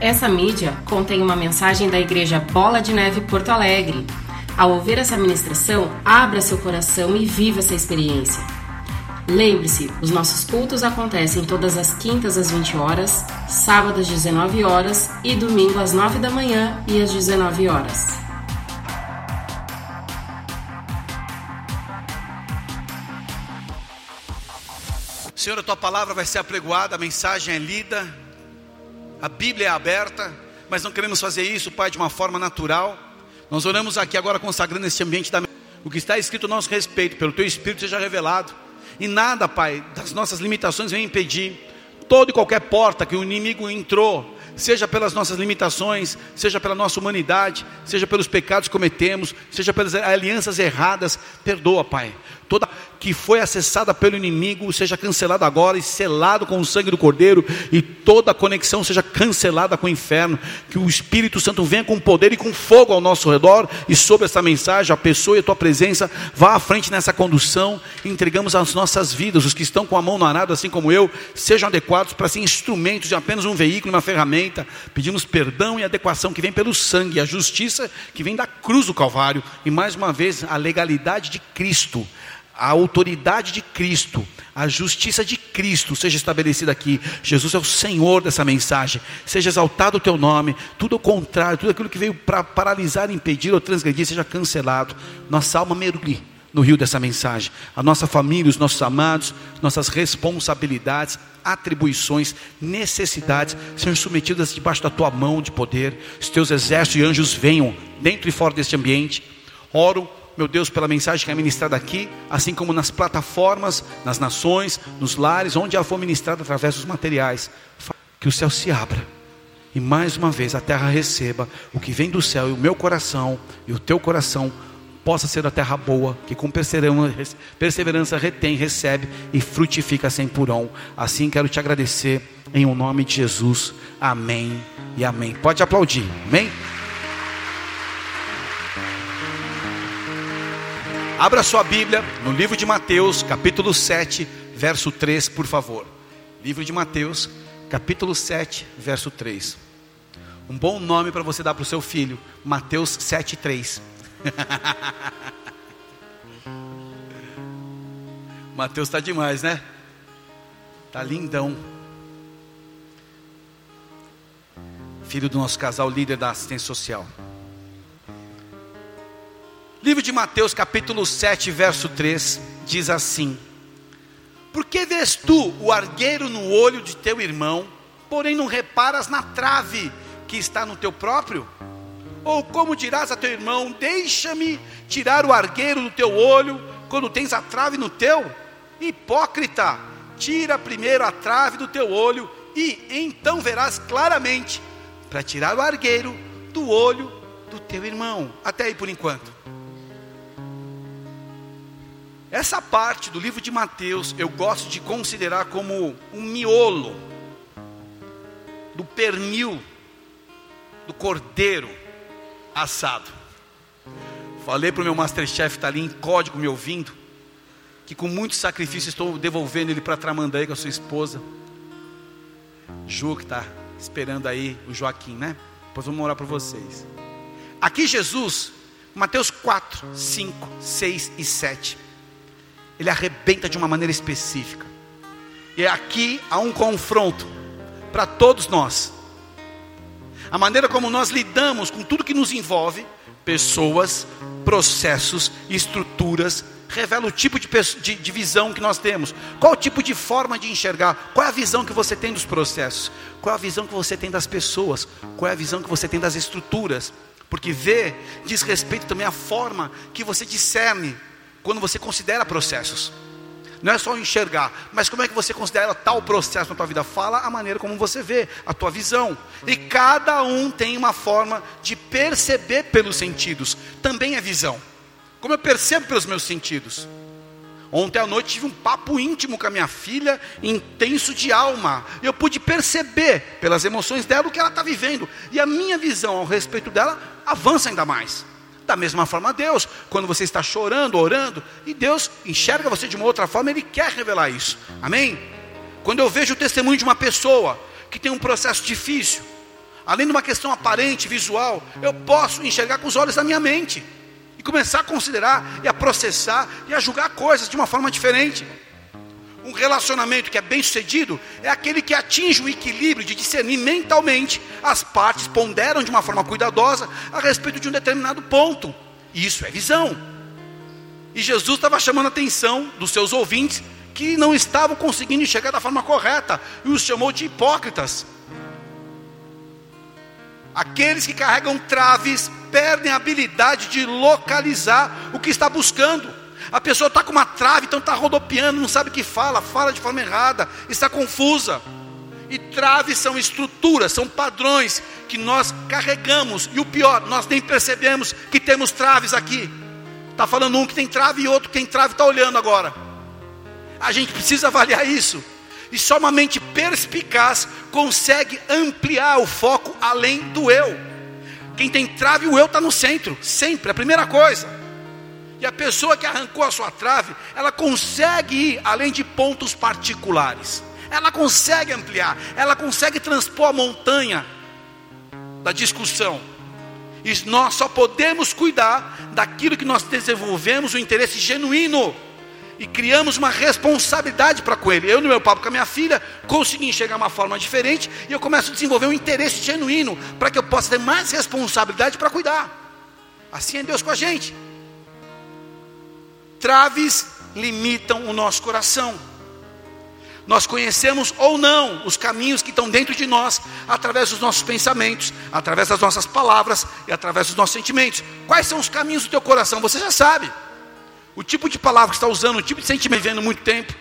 Essa mídia contém uma mensagem da Igreja Bola de Neve Porto Alegre. Ao ouvir essa ministração, abra seu coração e viva essa experiência. Lembre-se, os nossos cultos acontecem todas as quintas às 20 horas, sábados às 19 horas e domingo às 9 da manhã e às 19 horas. Senhor, a tua palavra vai ser apregoada, a mensagem é lida, a Bíblia é aberta, mas não queremos fazer isso, Pai, de uma forma natural. Nós oramos aqui agora consagrando esse ambiente da o que está escrito a nosso respeito, pelo teu Espírito seja revelado. E nada, Pai, das nossas limitações vem impedir. Toda e qualquer porta que o inimigo entrou, seja pelas nossas limitações, seja pela nossa humanidade, seja pelos pecados que cometemos, seja pelas alianças erradas, perdoa, Pai. Toda que foi acessada pelo inimigo seja cancelada agora e selado com o sangue do Cordeiro, e toda conexão seja cancelada com o inferno. Que o Espírito Santo venha com poder e com fogo ao nosso redor e sobre essa mensagem, a pessoa e a tua presença, vá à frente nessa condução. Entregamos as nossas vidas, os que estão com a mão no arado, assim como eu, sejam adequados para ser instrumentos de apenas um veículo, uma ferramenta. Pedimos perdão e adequação que vem pelo sangue, a justiça que vem da cruz do Calvário, e mais uma vez a legalidade de Cristo a autoridade de Cristo, a justiça de Cristo seja estabelecida aqui. Jesus é o Senhor dessa mensagem. Seja exaltado o teu nome. Tudo o contrário, tudo aquilo que veio para paralisar, impedir ou transgredir, seja cancelado. Nossa alma mergulhe no rio dessa mensagem. A nossa família, os nossos amados, nossas responsabilidades, atribuições, necessidades sejam submetidas debaixo da tua mão de poder. Os teus exércitos e anjos venham dentro e fora deste ambiente. Oro meu Deus, pela mensagem que é ministrada aqui, assim como nas plataformas, nas nações, nos lares, onde ela for ministrada através dos materiais. Que o céu se abra e mais uma vez a terra receba o que vem do céu e o meu coração e o teu coração possa ser a terra boa, que com perseverança, retém, recebe e frutifica sem purão. Assim quero te agradecer em o um nome de Jesus. Amém e amém. Pode aplaudir. Amém. Abra sua Bíblia no livro de Mateus, capítulo 7, verso 3, por favor. Livro de Mateus, capítulo 7, verso 3. Um bom nome para você dar para o seu filho, Mateus 7, 3. Mateus está demais, né? Tá lindão. Filho do nosso casal líder da assistência social. Livro de Mateus, capítulo 7, verso 3, diz assim: Por que vês tu o argueiro no olho de teu irmão, porém não reparas na trave que está no teu próprio? Ou como dirás a teu irmão: Deixa-me tirar o argueiro do teu olho, quando tens a trave no teu? Hipócrita, tira primeiro a trave do teu olho, e então verás claramente para tirar o argueiro do olho do teu irmão. Até aí por enquanto. Essa parte do livro de Mateus eu gosto de considerar como um miolo do pernil do cordeiro assado. Falei para o meu masterchef, está ali em código me ouvindo, que com muito sacrifício estou devolvendo ele para Tramandaí com a sua esposa. Ju, que está esperando aí, o Joaquim, né? Depois vamos orar para vocês. Aqui Jesus, Mateus 4, 5, 6 e 7 ele arrebenta de uma maneira específica. E aqui há um confronto para todos nós. A maneira como nós lidamos com tudo que nos envolve, pessoas, processos, estruturas, revela o tipo de, de, de, visão que nós temos. Qual o tipo de forma de enxergar? Qual é a visão que você tem dos processos? Qual é a visão que você tem das pessoas? Qual é a visão que você tem das estruturas? Porque ver diz respeito também à forma que você discerne quando você considera processos. Não é só enxergar, mas como é que você considera tal processo na tua vida? Fala a maneira como você vê, a tua visão. E cada um tem uma forma de perceber pelos sentidos. Também é visão. Como eu percebo pelos meus sentidos. Ontem à noite tive um papo íntimo com a minha filha, intenso de alma. Eu pude perceber pelas emoções dela o que ela está vivendo. E a minha visão ao respeito dela avança ainda mais. Da mesma forma, Deus, quando você está chorando, orando, e Deus enxerga você de uma outra forma, Ele quer revelar isso. Amém? Quando eu vejo o testemunho de uma pessoa que tem um processo difícil, além de uma questão aparente, visual, eu posso enxergar com os olhos da minha mente e começar a considerar e a processar e a julgar coisas de uma forma diferente. Um relacionamento que é bem sucedido é aquele que atinge o equilíbrio de discernir mentalmente as partes, ponderam de uma forma cuidadosa a respeito de um determinado ponto. Isso é visão. E Jesus estava chamando a atenção dos seus ouvintes que não estavam conseguindo enxergar da forma correta e os chamou de hipócritas. Aqueles que carregam traves perdem a habilidade de localizar o que está buscando. A pessoa está com uma trave, então está rodopiando, não sabe o que fala, fala de forma errada, está confusa. E traves são estruturas, são padrões que nós carregamos. E o pior, nós nem percebemos que temos traves aqui. Está falando um que tem trave e outro que tem trave está olhando agora. A gente precisa avaliar isso. E só uma mente perspicaz consegue ampliar o foco além do eu. Quem tem trave, o eu está no centro, sempre, a primeira coisa. E a pessoa que arrancou a sua trave, ela consegue ir além de pontos particulares. Ela consegue ampliar, ela consegue transpor a montanha da discussão. E nós só podemos cuidar daquilo que nós desenvolvemos o interesse genuíno e criamos uma responsabilidade para com ele. Eu, no meu papo com a minha filha, consegui enxergar uma forma diferente e eu começo a desenvolver um interesse genuíno para que eu possa ter mais responsabilidade para cuidar. Assim é Deus com a gente. Traves limitam o nosso coração. Nós conhecemos ou não os caminhos que estão dentro de nós, através dos nossos pensamentos, através das nossas palavras e através dos nossos sentimentos. Quais são os caminhos do teu coração? Você já sabe. O tipo de palavra que está usando, o tipo de sentimento vivendo muito tempo,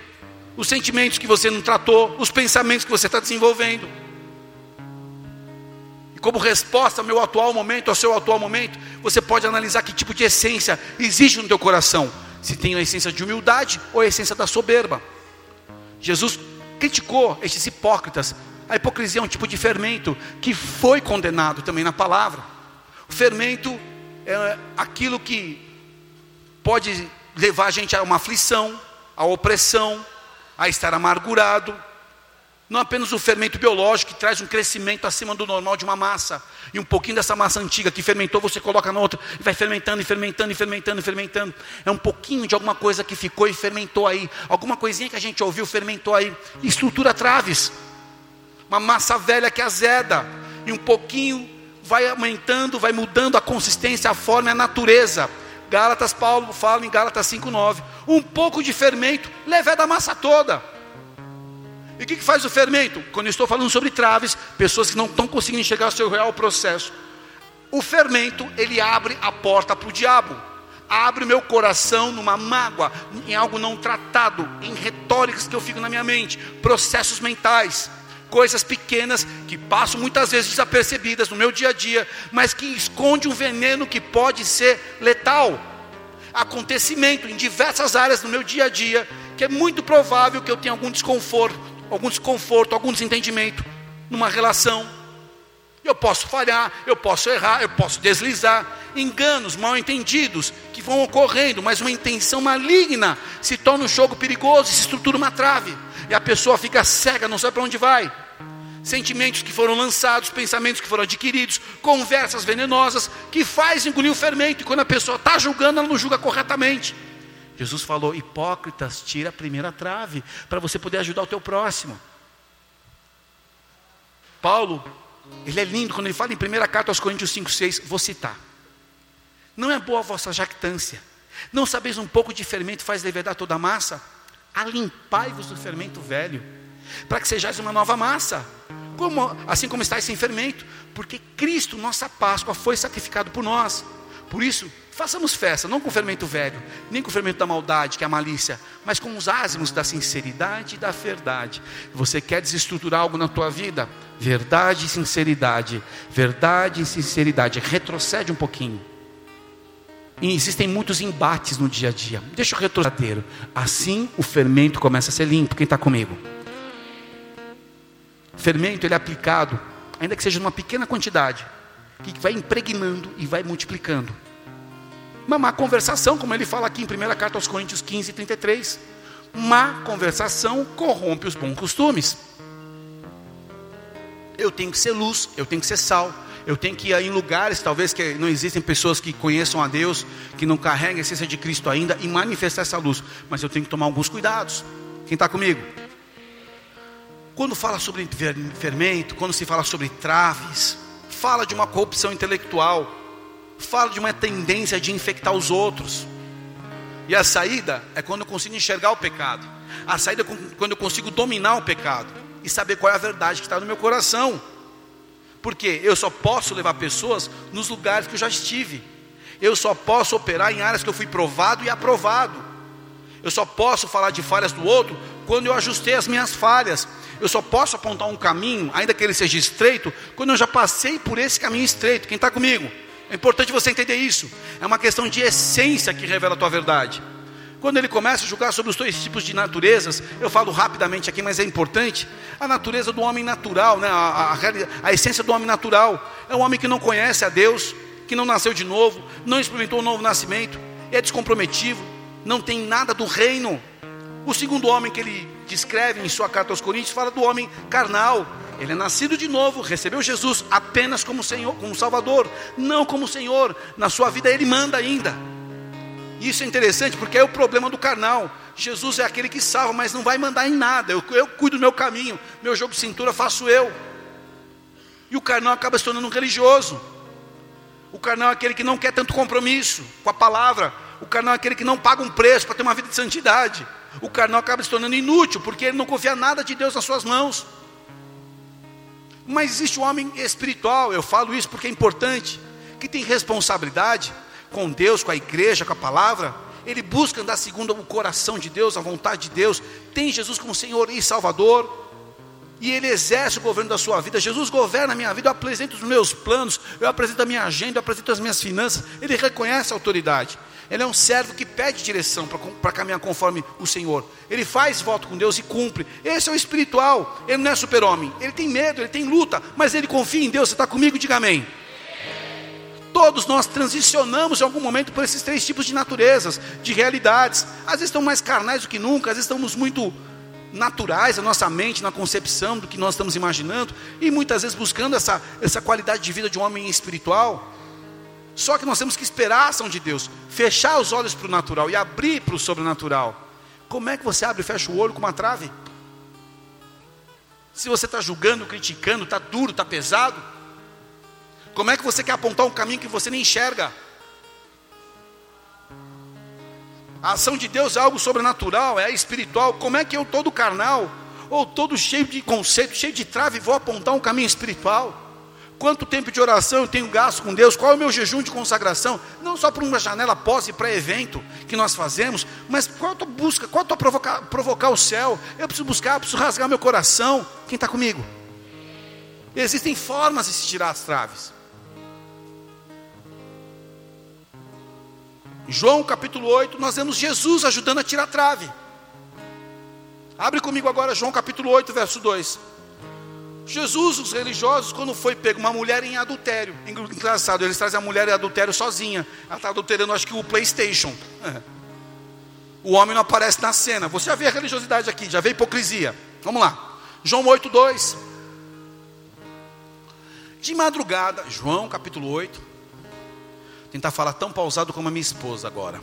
os sentimentos que você não tratou, os pensamentos que você está desenvolvendo. E como resposta ao meu atual momento, ao seu atual momento, você pode analisar que tipo de essência existe no teu coração se tem a essência de humildade ou a essência da soberba. Jesus criticou estes hipócritas. A hipocrisia é um tipo de fermento que foi condenado também na palavra. O fermento é aquilo que pode levar a gente a uma aflição, a opressão, a estar amargurado, não apenas o fermento biológico que traz um crescimento acima do normal de uma massa, e um pouquinho dessa massa antiga que fermentou, você coloca na outra, e vai fermentando, e fermentando, e fermentando, e fermentando. É um pouquinho de alguma coisa que ficou e fermentou aí, alguma coisinha que a gente ouviu, fermentou aí, estrutura traves, uma massa velha que azeda, e um pouquinho vai aumentando, vai mudando a consistência, a forma e a natureza. Gálatas, Paulo fala em Gálatas 5,9: um pouco de fermento leva da massa toda. E o que, que faz o fermento? Quando eu estou falando sobre traves, pessoas que não estão conseguindo enxergar o seu real processo. O fermento, ele abre a porta para o diabo. Abre o meu coração numa mágoa, em algo não tratado, em retóricas que eu fico na minha mente, processos mentais, coisas pequenas que passam muitas vezes desapercebidas no meu dia a dia, mas que esconde um veneno que pode ser letal. Acontecimento em diversas áreas do meu dia a dia, que é muito provável que eu tenha algum desconforto, algum desconforto, algum desentendimento numa relação. Eu posso falhar, eu posso errar, eu posso deslizar, enganos, mal entendidos que vão ocorrendo, mas uma intenção maligna se torna um jogo perigoso, se estrutura uma trave, e a pessoa fica cega, não sabe para onde vai. Sentimentos que foram lançados, pensamentos que foram adquiridos, conversas venenosas que faz engolir o fermento, e quando a pessoa está julgando, ela não julga corretamente. Jesus falou: hipócritas, tira a primeira trave, para você poder ajudar o teu próximo. Paulo, ele é lindo quando ele fala em primeira carta aos Coríntios 5,6, vou citar. Não é boa a vossa jactância. Não sabeis um pouco de fermento faz levedar toda a massa? Alimpai-vos do fermento velho, para que sejais uma nova massa, como, assim como estáis sem fermento, porque Cristo, nossa Páscoa, foi sacrificado por nós. Por isso, façamos festa, não com o fermento velho, nem com o fermento da maldade, que é a malícia, mas com os ázimos da sinceridade e da verdade. Você quer desestruturar algo na tua vida? Verdade e sinceridade. Verdade e sinceridade. Retrocede um pouquinho. E existem muitos embates no dia a dia. Deixa o retrocedeiro. Assim o fermento começa a ser limpo. Quem está comigo? Fermento ele é aplicado, ainda que seja numa pequena quantidade que vai impregnando e vai multiplicando. Uma má conversação, como ele fala aqui em 1 carta aos Coríntios 15, 33. Má conversação corrompe os bons costumes. Eu tenho que ser luz, eu tenho que ser sal. Eu tenho que ir em lugares, talvez que não existem pessoas que conheçam a Deus, que não carregam a essência de Cristo ainda, e manifestar essa luz. Mas eu tenho que tomar alguns cuidados. Quem está comigo? Quando fala sobre fermento, quando se fala sobre traves, fala de uma corrupção intelectual, fala de uma tendência de infectar os outros. E a saída é quando eu consigo enxergar o pecado. A saída é quando eu consigo dominar o pecado e saber qual é a verdade que está no meu coração. Porque eu só posso levar pessoas nos lugares que eu já estive. Eu só posso operar em áreas que eu fui provado e aprovado. Eu só posso falar de falhas do outro quando eu ajustei as minhas falhas. Eu só posso apontar um caminho, ainda que ele seja estreito, quando eu já passei por esse caminho estreito. Quem está comigo? É importante você entender isso. É uma questão de essência que revela a tua verdade. Quando ele começa a julgar sobre os dois tipos de naturezas, eu falo rapidamente aqui, mas é importante. A natureza do homem natural, né? a, a, a essência do homem natural, é um homem que não conhece a Deus, que não nasceu de novo, não experimentou um novo nascimento, é descomprometido, não tem nada do reino. O segundo homem que ele descreve em sua carta aos Coríntios fala do homem carnal, ele é nascido de novo, recebeu Jesus apenas como Senhor, como Salvador, não como Senhor. Na sua vida ele manda ainda. Isso é interessante porque é o problema do carnal. Jesus é aquele que salva, mas não vai mandar em nada. Eu, eu cuido do meu caminho, meu jogo de cintura faço eu. E o carnal acaba se tornando um religioso. O carnal é aquele que não quer tanto compromisso com a palavra. O carnal é aquele que não paga um preço para ter uma vida de santidade. O carnal acaba se tornando inútil porque ele não confia nada de Deus nas suas mãos. Mas existe o um homem espiritual, eu falo isso porque é importante, que tem responsabilidade com Deus, com a igreja, com a palavra. Ele busca andar segundo o coração de Deus, a vontade de Deus. Tem Jesus como Senhor e Salvador. E Ele exerce o governo da sua vida. Jesus governa a minha vida. Eu apresento os meus planos. Eu apresento a minha agenda. Eu apresento as minhas finanças. Ele reconhece a autoridade. Ele é um servo que pede direção para caminhar conforme o Senhor. Ele faz voto com Deus e cumpre. Esse é o espiritual. Ele não é super-homem. Ele tem medo, ele tem luta, mas ele confia em Deus. Você está comigo? Diga amém. Todos nós transicionamos em algum momento por esses três tipos de naturezas, de realidades. Às vezes estão mais carnais do que nunca, às vezes estamos muito naturais, a nossa mente, na concepção do que nós estamos imaginando, e muitas vezes buscando essa, essa qualidade de vida de um homem espiritual. Só que nós temos que esperar a ação de Deus, fechar os olhos para o natural e abrir para o sobrenatural. Como é que você abre e fecha o olho com uma trave? Se você está julgando, criticando, está duro, está pesado, como é que você quer apontar um caminho que você nem enxerga? A ação de Deus é algo sobrenatural, é espiritual. Como é que eu, todo carnal, ou todo cheio de conceito, cheio de trave, vou apontar um caminho espiritual? Quanto tempo de oração eu tenho gasto com Deus? Qual é o meu jejum de consagração? Não só por uma janela pós e pré-evento que nós fazemos, mas qual a tua busca, qual a tua provocar, provocar o céu? Eu preciso buscar, eu preciso rasgar meu coração. Quem está comigo? Existem formas de se tirar as traves. João capítulo 8, nós vemos Jesus ajudando a tirar a trave. Abre comigo agora João capítulo 8, verso 2. Jesus, os religiosos, quando foi pego uma mulher em adultério, engraçado, eles trazem a mulher em adultério sozinha, ela está adulterando, acho que o PlayStation. O homem não aparece na cena. Você já vê a religiosidade aqui, já vê a hipocrisia. Vamos lá, João 8, 2. De madrugada, João capítulo 8. Tentar falar tão pausado como a minha esposa agora.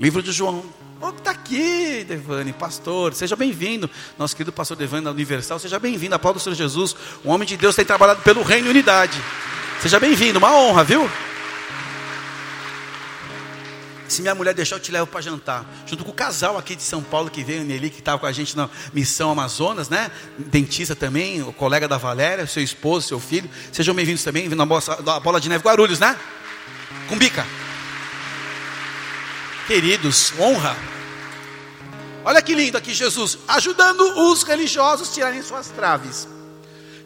Livro de João, Oh, está aqui, Devane, pastor, seja bem-vindo. Nosso querido pastor Devane da Universal, seja bem-vindo. Aplauda o Senhor Jesus. O homem de Deus tem trabalhado pelo reino e unidade. Seja bem-vindo, uma honra, viu? Se minha mulher deixar, eu te levo para jantar. Junto com o casal aqui de São Paulo que veio, Nelly, que estava com a gente na missão Amazonas, né? Dentista também, o colega da Valéria, seu esposo, seu filho. Sejam bem-vindos também, vindo na bola de neve Guarulhos, né? Com bica. Queridos, honra. Olha que lindo aqui Jesus, ajudando os religiosos tirarem suas traves.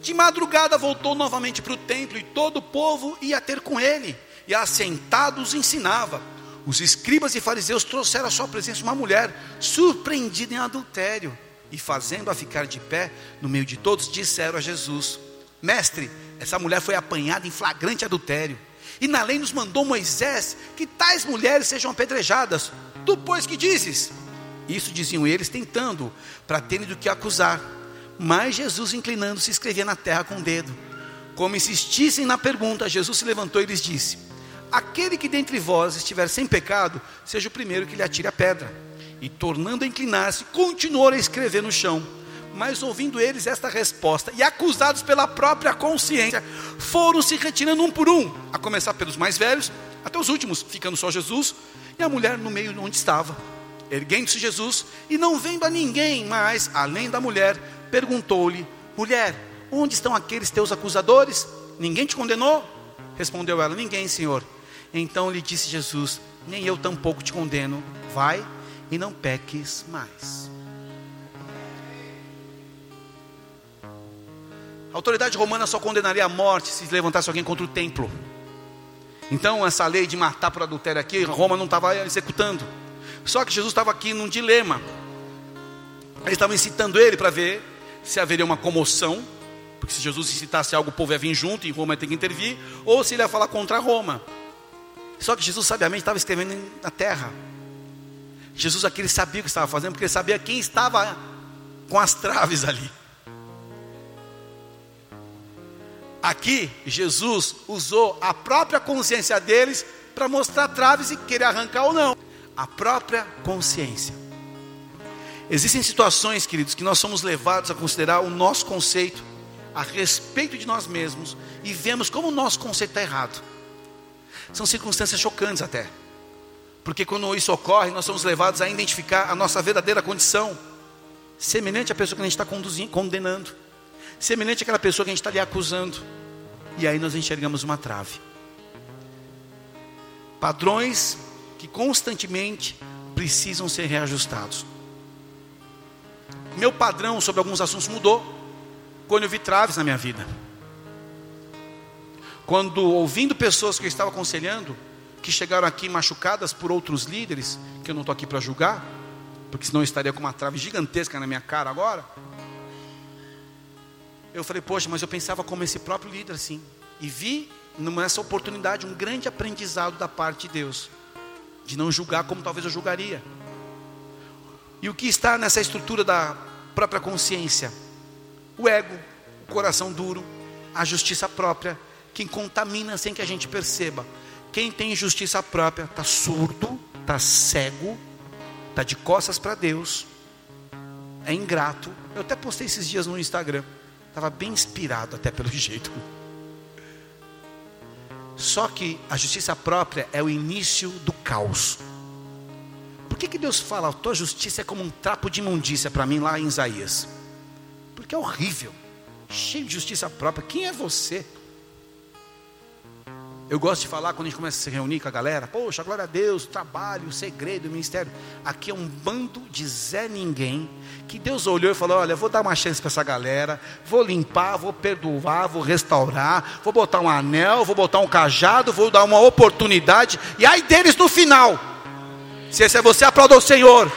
De madrugada voltou novamente para o templo e todo o povo ia ter com ele, e assentados ensinava. Os escribas e fariseus trouxeram à sua presença uma mulher surpreendida em adultério, e fazendo-a ficar de pé no meio de todos, disseram a Jesus: Mestre, essa mulher foi apanhada em flagrante adultério. E na lei nos mandou Moisés que tais mulheres sejam apedrejadas. Tu, pois, que dizes? Isso diziam eles, tentando, para terem do que acusar. Mas Jesus, inclinando-se, escrevia na terra com o dedo. Como insistissem na pergunta, Jesus se levantou e lhes disse: Aquele que dentre vós estiver sem pecado, seja o primeiro que lhe atire a pedra. E tornando a inclinar-se, continuou a escrever no chão. Mas ouvindo eles esta resposta, e acusados pela própria consciência, foram se retirando um por um, a começar pelos mais velhos, até os últimos, ficando só Jesus e a mulher no meio onde estava. Erguendo-se Jesus, e não vendo a ninguém mais, além da mulher, perguntou-lhe: Mulher, onde estão aqueles teus acusadores? Ninguém te condenou? Respondeu ela: Ninguém, Senhor. Então lhe disse Jesus: Nem eu tampouco te condeno. Vai e não peques mais. A autoridade romana só condenaria a morte se levantasse alguém contra o templo. Então, essa lei de matar por adultério aqui, Roma não estava executando. Só que Jesus estava aqui num dilema. Eles estavam incitando ele para ver se haveria uma comoção, porque se Jesus incitasse algo, o povo ia vir junto e Roma ia ter que intervir, ou se ele ia falar contra Roma. Só que Jesus sabiamente estava escrevendo na terra. Jesus aqui ele sabia o que estava fazendo, porque ele sabia quem estava com as traves ali. Aqui, Jesus usou a própria consciência deles para mostrar traves e querer arrancar ou não. A própria consciência. Existem situações, queridos, que nós somos levados a considerar o nosso conceito a respeito de nós mesmos e vemos como o nosso conceito está errado. São circunstâncias chocantes até. Porque quando isso ocorre, nós somos levados a identificar a nossa verdadeira condição, semelhante à pessoa que a gente está condenando semelhante àquela pessoa que a gente está ali acusando. E aí nós enxergamos uma trave. Padrões que constantemente precisam ser reajustados. Meu padrão sobre alguns assuntos mudou quando eu vi traves na minha vida. Quando ouvindo pessoas que eu estava aconselhando, que chegaram aqui machucadas por outros líderes, que eu não estou aqui para julgar, porque senão eu estaria com uma trave gigantesca na minha cara agora eu falei, poxa, mas eu pensava como esse próprio líder assim. E vi nessa oportunidade um grande aprendizado da parte de Deus, de não julgar como talvez eu julgaria. E o que está nessa estrutura da própria consciência? O ego, o coração duro, a justiça própria, quem contamina sem que a gente perceba. Quem tem justiça própria está surdo, está cego, está de costas para Deus, é ingrato. Eu até postei esses dias no Instagram. Estava bem inspirado até pelo jeito. Só que a justiça própria é o início do caos. Por que, que Deus fala, a tua justiça é como um trapo de imundícia para mim lá em Isaías? Porque é horrível, cheio de justiça própria. Quem é você? Eu gosto de falar quando a gente começa a se reunir com a galera, poxa, glória a Deus, trabalho, segredo, ministério. Aqui é um bando de Zé Ninguém, que Deus olhou e falou: olha, vou dar uma chance para essa galera, vou limpar, vou perdoar, vou restaurar, vou botar um anel, vou botar um cajado, vou dar uma oportunidade, e aí deles no final. Se esse é você, aplauda o Senhor.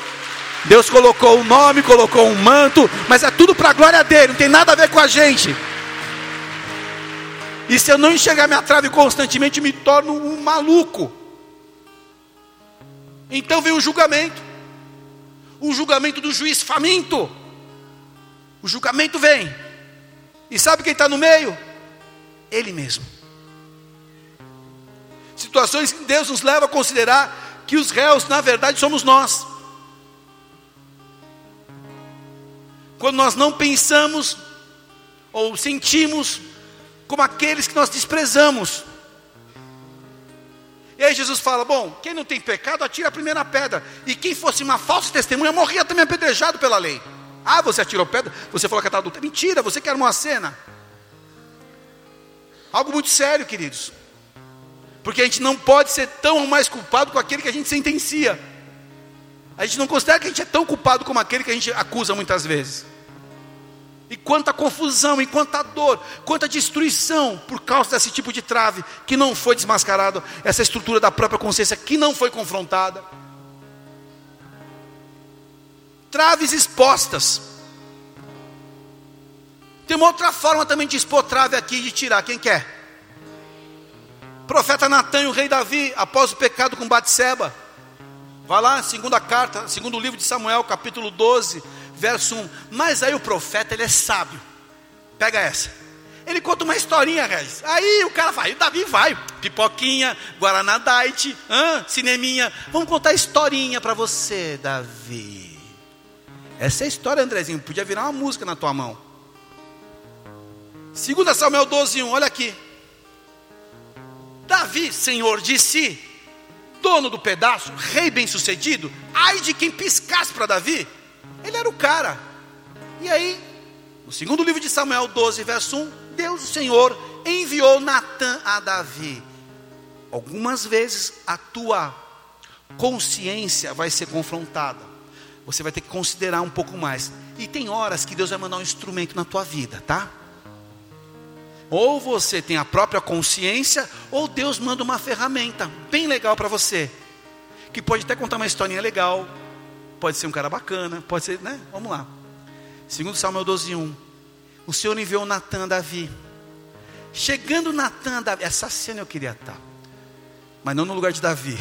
Deus colocou o um nome, colocou um manto, mas é tudo para a glória dele, não tem nada a ver com a gente. E se eu não enxergar minha trave constantemente, me torno um maluco. Então vem o julgamento. O julgamento do juiz faminto. O julgamento vem. E sabe quem está no meio? Ele mesmo. Situações que Deus nos leva a considerar que os réus, na verdade, somos nós. Quando nós não pensamos ou sentimos como aqueles que nós desprezamos. E aí Jesus fala: Bom, quem não tem pecado, atira a primeira pedra. E quem fosse uma falsa testemunha, morria também apedrejado pela lei. Ah, você atirou pedra? Você falou que estava adulta. Mentira, você quer uma cena. Algo muito sério, queridos. Porque a gente não pode ser tão mais culpado com aquele que a gente sentencia. A gente não considera que a gente é tão culpado como aquele que a gente acusa muitas vezes. E quanta confusão, e quanta dor, quanta destruição por causa desse tipo de trave que não foi desmascarado, essa estrutura da própria consciência que não foi confrontada. Traves expostas. Tem uma outra forma também de expor trave aqui de tirar, quem quer? Profeta Natan e o rei Davi, após o pecado com Batseba. Vai lá, segunda carta, segundo livro de Samuel, capítulo 12, verso 1. Mas aí o profeta, ele é sábio. Pega essa. Ele conta uma historinha, Regis. Aí o cara vai, o Davi vai. Pipoquinha, Guaraná Diet, hã? cineminha. Vamos contar historinha para você, Davi. Essa é a história, Andrezinho. Podia virar uma música na tua mão. 2 Samuel 12, 1, olha aqui. Davi, senhor de si, dono do pedaço, rei bem-sucedido, ai de quem piscasse para Davi. Ele era o cara. E aí, no segundo livro de Samuel 12, verso 1, Deus, o Senhor, enviou Natã a Davi. Algumas vezes a tua consciência vai ser confrontada. Você vai ter que considerar um pouco mais. E tem horas que Deus vai mandar um instrumento na tua vida, tá? Ou você tem a própria consciência, ou Deus manda uma ferramenta bem legal para você, que pode até contar uma historinha legal, pode ser um cara bacana, pode ser, né? Vamos lá. Segundo Samuel 12:1. O Senhor enviou Natan a Davi. Chegando Natan a Davi, essa cena eu queria estar, mas não no lugar de Davi.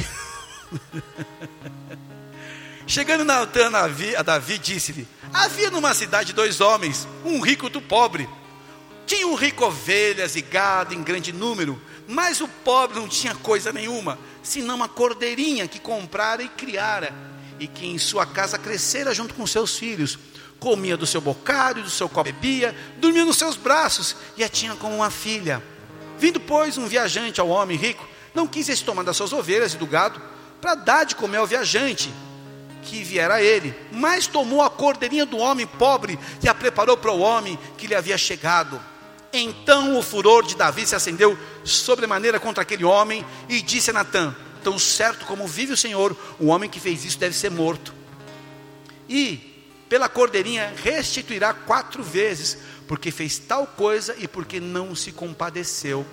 Chegando Natan a Davi, Davi disse-lhe: Havia numa cidade dois homens, um rico e outro pobre. Tinha um rico ovelhas e gado em grande número, mas o pobre não tinha coisa nenhuma, senão uma cordeirinha que comprara e criara, e que em sua casa crescera junto com seus filhos. Comia do seu bocado e do seu copo bebia, dormia nos seus braços e a tinha como uma filha. Vindo, pois, um viajante ao homem rico, não quis este tomar das suas ovelhas e do gado, para dar de comer ao viajante que viera a ele, mas tomou a cordeirinha do homem pobre e a preparou para o homem que lhe havia chegado. Então o furor de Davi se acendeu sobremaneira contra aquele homem e disse a Natã: Tão certo como vive o Senhor, o homem que fez isso deve ser morto. E pela cordeirinha restituirá quatro vezes, porque fez tal coisa e porque não se compadeceu.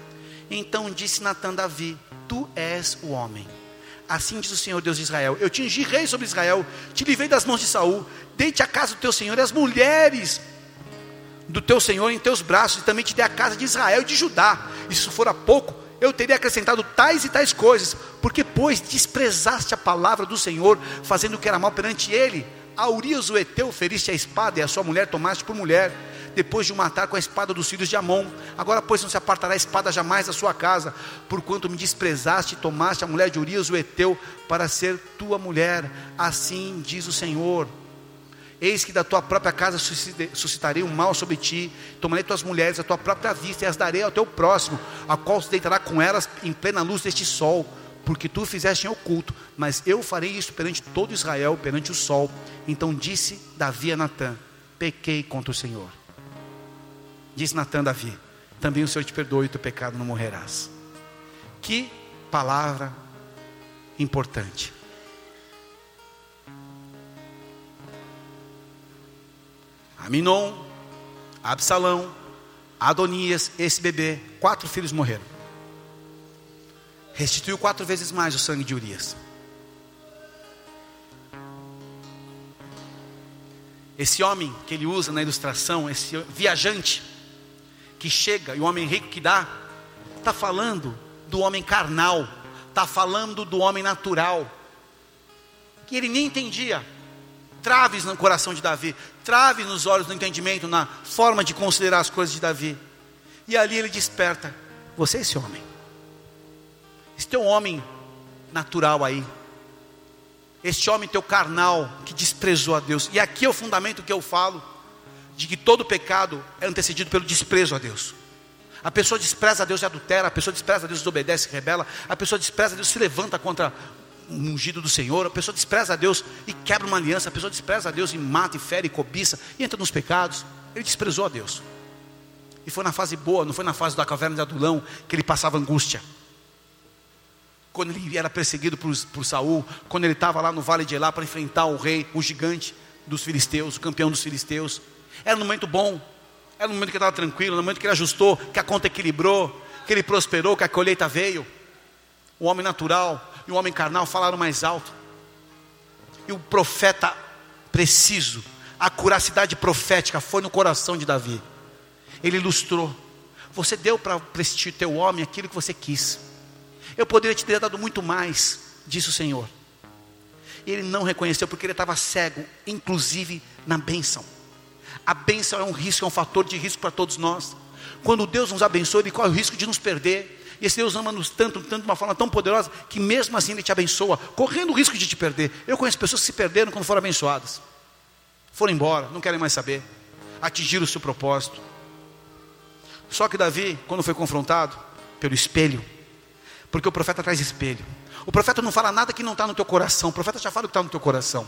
Então disse Natã a Davi: Tu és o homem. Assim diz o Senhor Deus de Israel: Eu te ungi rei sobre Israel, te livrei das mãos de Saul, dei-te a casa do teu Senhor e as mulheres do teu Senhor em teus braços, e também te dei a casa de Israel e de Judá. E se for a pouco, eu teria acrescentado tais e tais coisas, porque, pois, desprezaste a palavra do Senhor, fazendo o que era mal perante ele. A Urias o Eteu feriste a espada, e a sua mulher tomaste por mulher, depois de o matar com a espada dos filhos de Amon. Agora, pois, não se apartará a espada jamais da sua casa, porquanto me desprezaste e tomaste a mulher de Urias o Eteu para ser tua mulher. Assim diz o Senhor. Eis que da tua própria casa suscitarei um mal sobre ti, tomarei tuas mulheres à tua própria vista e as darei ao teu próximo, a qual se deitará com elas em plena luz deste sol, porque tu fizeste em oculto, mas eu farei isso perante todo Israel, perante o sol. Então disse Davi a Natã: Pequei contra o Senhor. Disse Natã a Davi: Também o Senhor te perdoe, o teu pecado não morrerás. Que palavra importante. Aminon, Absalão, Adonias, esse bebê, quatro filhos morreram. Restituiu quatro vezes mais o sangue de Urias. Esse homem que ele usa na ilustração, esse viajante que chega e o homem rico que dá, está falando do homem carnal, está falando do homem natural, que ele nem entendia traves no coração de Davi, traves nos olhos do entendimento, na forma de considerar as coisas de Davi. E ali ele desperta: Você é esse homem. Este é homem natural aí. Este homem teu carnal que desprezou a Deus. E aqui é o fundamento que eu falo de que todo pecado é antecedido pelo desprezo a Deus. A pessoa despreza a Deus e adultera, a pessoa despreza a Deus, desobedece, rebela, a pessoa despreza a Deus, se levanta contra um ungido do Senhor, a pessoa despreza a Deus e quebra uma aliança, a pessoa despreza a Deus e mata, e fere, e cobiça, e entra nos pecados. Ele desprezou a Deus. E foi na fase boa, não foi na fase da caverna de Adulão que ele passava angústia. Quando ele era perseguido por, por Saul, quando ele estava lá no vale de Elá para enfrentar o rei, o gigante dos filisteus, o campeão dos filisteus. Era um momento bom, era um momento que ele estava tranquilo, no momento que ele ajustou, que a conta equilibrou, que ele prosperou, que a colheita veio. O homem natural, e o homem carnal falaram mais alto. E o profeta preciso, a curacidade profética foi no coração de Davi. Ele ilustrou. Você deu para este teu homem aquilo que você quis. Eu poderia te ter dado muito mais, disse o Senhor. Ele não reconheceu porque ele estava cego, inclusive na bênção. A bênção é um risco, é um fator de risco para todos nós. Quando Deus nos abençoa, Ele corre o risco de nos perder. E esse Deus ama-nos tanto, tanto, de uma forma tão poderosa, que mesmo assim Ele te abençoa, correndo o risco de te perder. Eu conheço pessoas que se perderam quando foram abençoadas. Foram embora, não querem mais saber. Atingiram o seu propósito. Só que Davi, quando foi confrontado pelo espelho, porque o profeta traz espelho. O profeta não fala nada que não está no teu coração. O profeta já fala o que está no teu coração.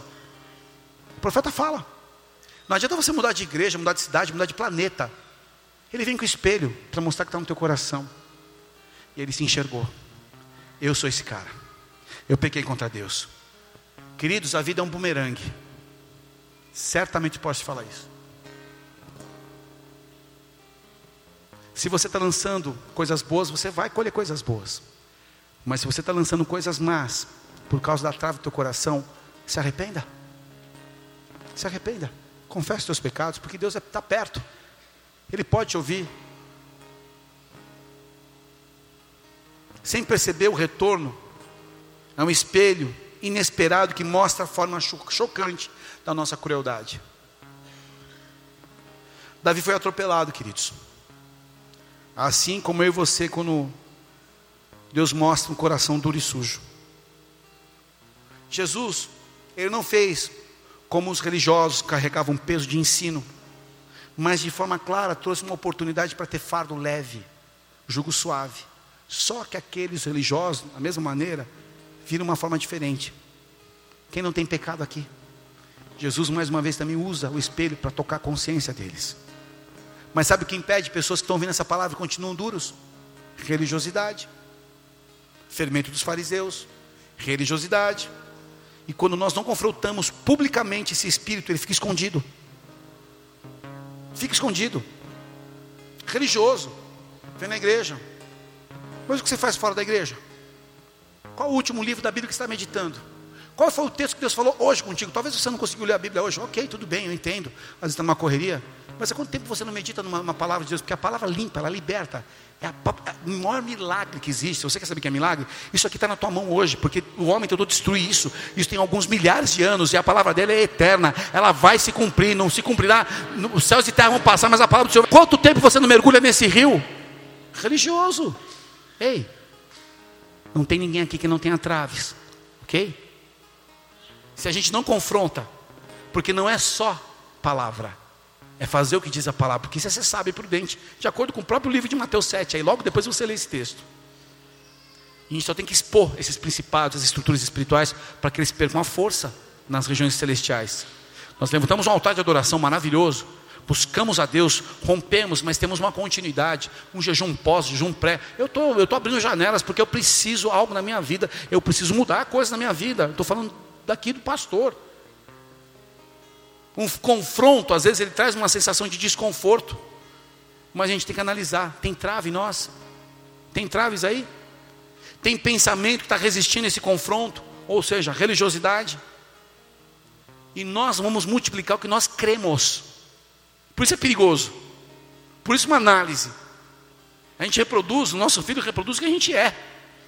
O profeta fala. Não adianta você mudar de igreja, mudar de cidade, mudar de planeta. Ele vem com o espelho para mostrar que está no teu coração. E ele se enxergou. Eu sou esse cara. Eu pequei contra Deus. Queridos, a vida é um bumerangue. Certamente posso te falar isso. Se você está lançando coisas boas, você vai colher coisas boas. Mas se você está lançando coisas más, por causa da trava do teu coração, se arrependa. Se arrependa. Confesse os teus pecados, porque Deus está perto. Ele pode te ouvir. Sem perceber o retorno, é um espelho inesperado que mostra a forma chocante da nossa crueldade. Davi foi atropelado, queridos. Assim como eu e você, quando Deus mostra um coração duro e sujo. Jesus, ele não fez como os religiosos carregavam peso de ensino, mas de forma clara trouxe uma oportunidade para ter fardo leve, jugo suave. Só que aqueles religiosos, da mesma maneira, viram uma forma diferente. Quem não tem pecado aqui? Jesus, mais uma vez, também usa o espelho para tocar a consciência deles. Mas sabe o que impede pessoas que estão ouvindo essa palavra continuam duros? Religiosidade. Fermento dos fariseus. Religiosidade. E quando nós não confrontamos publicamente esse espírito, ele fica escondido. Fica escondido. Religioso. Vem na igreja mas o que você faz fora da igreja? Qual o último livro da Bíblia que você está meditando? Qual foi o texto que Deus falou hoje contigo? Talvez você não conseguiu ler a Bíblia hoje. Ok, tudo bem, eu entendo. Às vezes está numa correria. Mas há quanto tempo você não medita numa palavra de Deus? Porque a palavra limpa, ela liberta. É, a, é o maior milagre que existe. Você quer saber que é milagre? Isso aqui está na tua mão hoje, porque o homem tentou destruir isso. Isso tem alguns milhares de anos e a palavra dele é eterna. Ela vai se cumprir, não se cumprirá. Os céus e terra vão passar, mas a palavra do Senhor. Quanto tempo você não mergulha nesse rio? Religioso. Ei, não tem ninguém aqui que não tenha traves, ok? Se a gente não confronta, porque não é só palavra, é fazer o que diz a palavra, porque isso é ser sábio e prudente, de acordo com o próprio livro de Mateus 7, aí logo depois você lê esse texto. E a gente só tem que expor esses principados, as estruturas espirituais, para que eles percam a força nas regiões celestiais. Nós levantamos um altar de adoração maravilhoso, buscamos a Deus, rompemos, mas temos uma continuidade, um jejum pós, jejum pré. Eu tô, estou tô abrindo janelas porque eu preciso algo na minha vida, eu preciso mudar coisas na minha vida. Estou falando daqui do pastor. Um confronto, às vezes, ele traz uma sensação de desconforto, mas a gente tem que analisar: tem trave em nós? Tem traves aí? Tem pensamento que está resistindo a esse confronto, ou seja, religiosidade. E nós vamos multiplicar o que nós cremos. Por isso é perigoso. Por isso uma análise. A gente reproduz, o nosso filho reproduz o que a gente é.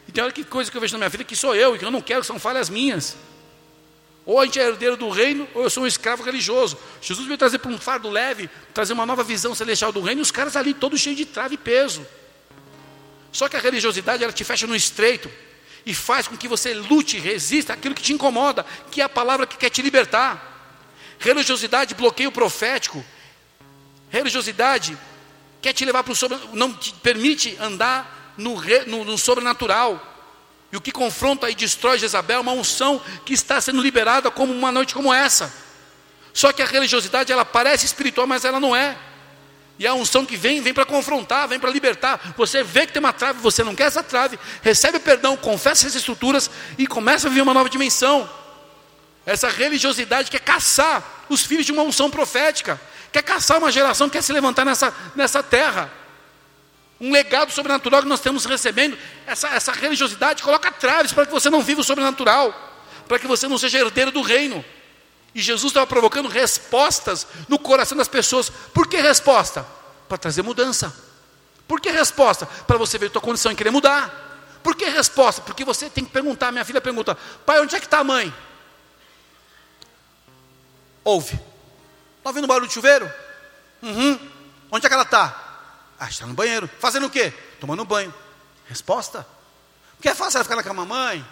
E tem hora que coisa que eu vejo na minha vida que sou eu e que eu não quero, que são falhas minhas. Ou a gente é herdeiro do reino, ou eu sou um escravo religioso. Jesus veio trazer para um fardo leve, trazer uma nova visão celestial do reino, e os caras ali todos cheios de trave e peso. Só que a religiosidade ela te fecha no estreito e faz com que você lute, resista aquilo que te incomoda, que é a palavra que quer te libertar. Religiosidade bloqueia o profético, Religiosidade quer te levar para o sobre, não te permite andar no, no, no sobrenatural. E o que confronta e destrói Jezabel é uma unção que está sendo liberada como uma noite como essa. Só que a religiosidade ela parece espiritual, mas ela não é. E a unção que vem, vem para confrontar, vem para libertar. Você vê que tem uma trave, você não quer essa trave, recebe perdão, confessa essas estruturas e começa a viver uma nova dimensão. Essa religiosidade quer caçar os filhos de uma unção profética quer caçar uma geração que quer se levantar nessa, nessa terra. Um legado sobrenatural que nós estamos recebendo, essa, essa religiosidade coloca traves para que você não viva o sobrenatural, para que você não seja herdeiro do reino. E Jesus estava provocando respostas no coração das pessoas. Por que resposta? Para trazer mudança. Por que resposta? Para você ver a tua condição em querer mudar. Por que resposta? Porque você tem que perguntar. Minha filha pergunta: Pai, onde é que está a mãe? Ouve. Está ouvindo barulho de chuveiro? Uhum. Onde é que ela está? Ah, está no banheiro. Fazendo o quê? Tomando banho. Resposta. Porque é fácil ela ficar na cama, mãe.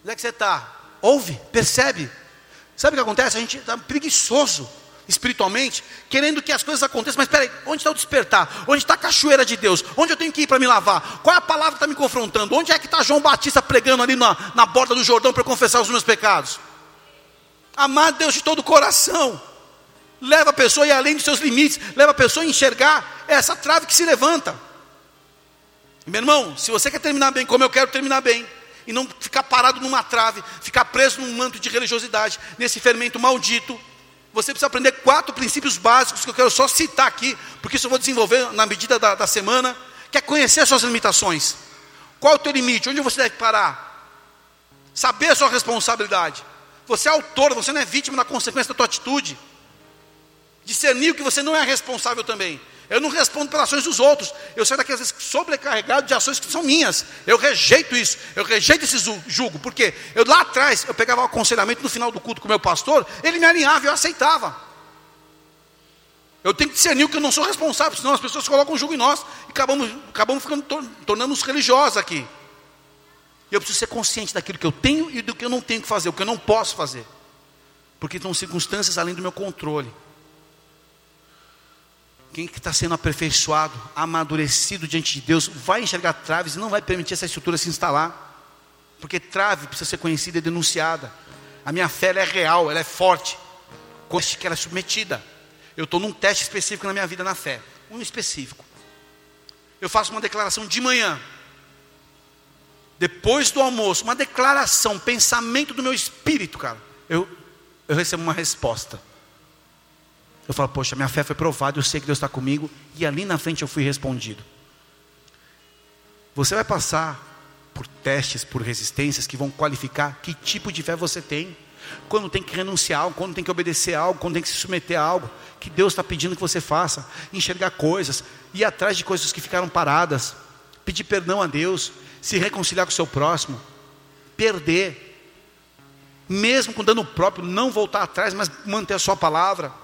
Onde é que você está? Ouve, percebe. Sabe o que acontece? A gente está preguiçoso espiritualmente, querendo que as coisas aconteçam, mas peraí, onde está o despertar? Onde está a cachoeira de Deus? Onde eu tenho que ir para me lavar? Qual é a palavra que está me confrontando? Onde é que está João Batista pregando ali na, na borda do Jordão para confessar os meus pecados? Amar Deus de todo o coração, leva a pessoa a ir além dos seus limites, leva a pessoa a enxergar essa trave que se levanta. Meu irmão, se você quer terminar bem, como eu quero terminar bem, e não ficar parado numa trave, ficar preso num manto de religiosidade, nesse fermento maldito, você precisa aprender quatro princípios básicos que eu quero só citar aqui, porque isso eu vou desenvolver na medida da, da semana, que é conhecer as suas limitações. Qual é o teu limite? Onde você deve parar? Saber a sua responsabilidade. Você é autor, você não é vítima da consequência da tua atitude. Discernir que você não é responsável também. Eu não respondo pelas ações dos outros. Eu saio daqui às vezes sobrecarregado de ações que são minhas. Eu rejeito isso. Eu rejeito esse julgo. Porque eu lá atrás, eu pegava o aconselhamento no final do culto com o meu pastor, ele me alinhava e eu aceitava. Eu tenho que discernir que eu não sou responsável, senão as pessoas colocam julgo em nós e acabamos, acabamos ficando, tornando-nos religiosos aqui. E eu preciso ser consciente daquilo que eu tenho e do que eu não tenho que fazer, o que eu não posso fazer. Porque estão circunstâncias além do meu controle. Quem está sendo aperfeiçoado, amadurecido diante de Deus, vai enxergar traves e não vai permitir essa estrutura se instalar. Porque trave precisa ser conhecida e denunciada. A minha fé é real, ela é forte. Conste que ela é submetida. Eu estou num teste específico na minha vida na fé. Um específico. Eu faço uma declaração de manhã. Depois do almoço, uma declaração, pensamento do meu espírito, cara. Eu, eu recebo uma resposta. Eu falo, poxa, minha fé foi provada, eu sei que Deus está comigo, e ali na frente eu fui respondido. Você vai passar por testes, por resistências que vão qualificar que tipo de fé você tem. Quando tem que renunciar algo, quando tem que obedecer a algo, quando tem que se submeter a algo, que Deus está pedindo que você faça, enxergar coisas, ir atrás de coisas que ficaram paradas, pedir perdão a Deus, se reconciliar com o seu próximo, perder, mesmo com dano próprio, não voltar atrás, mas manter a sua palavra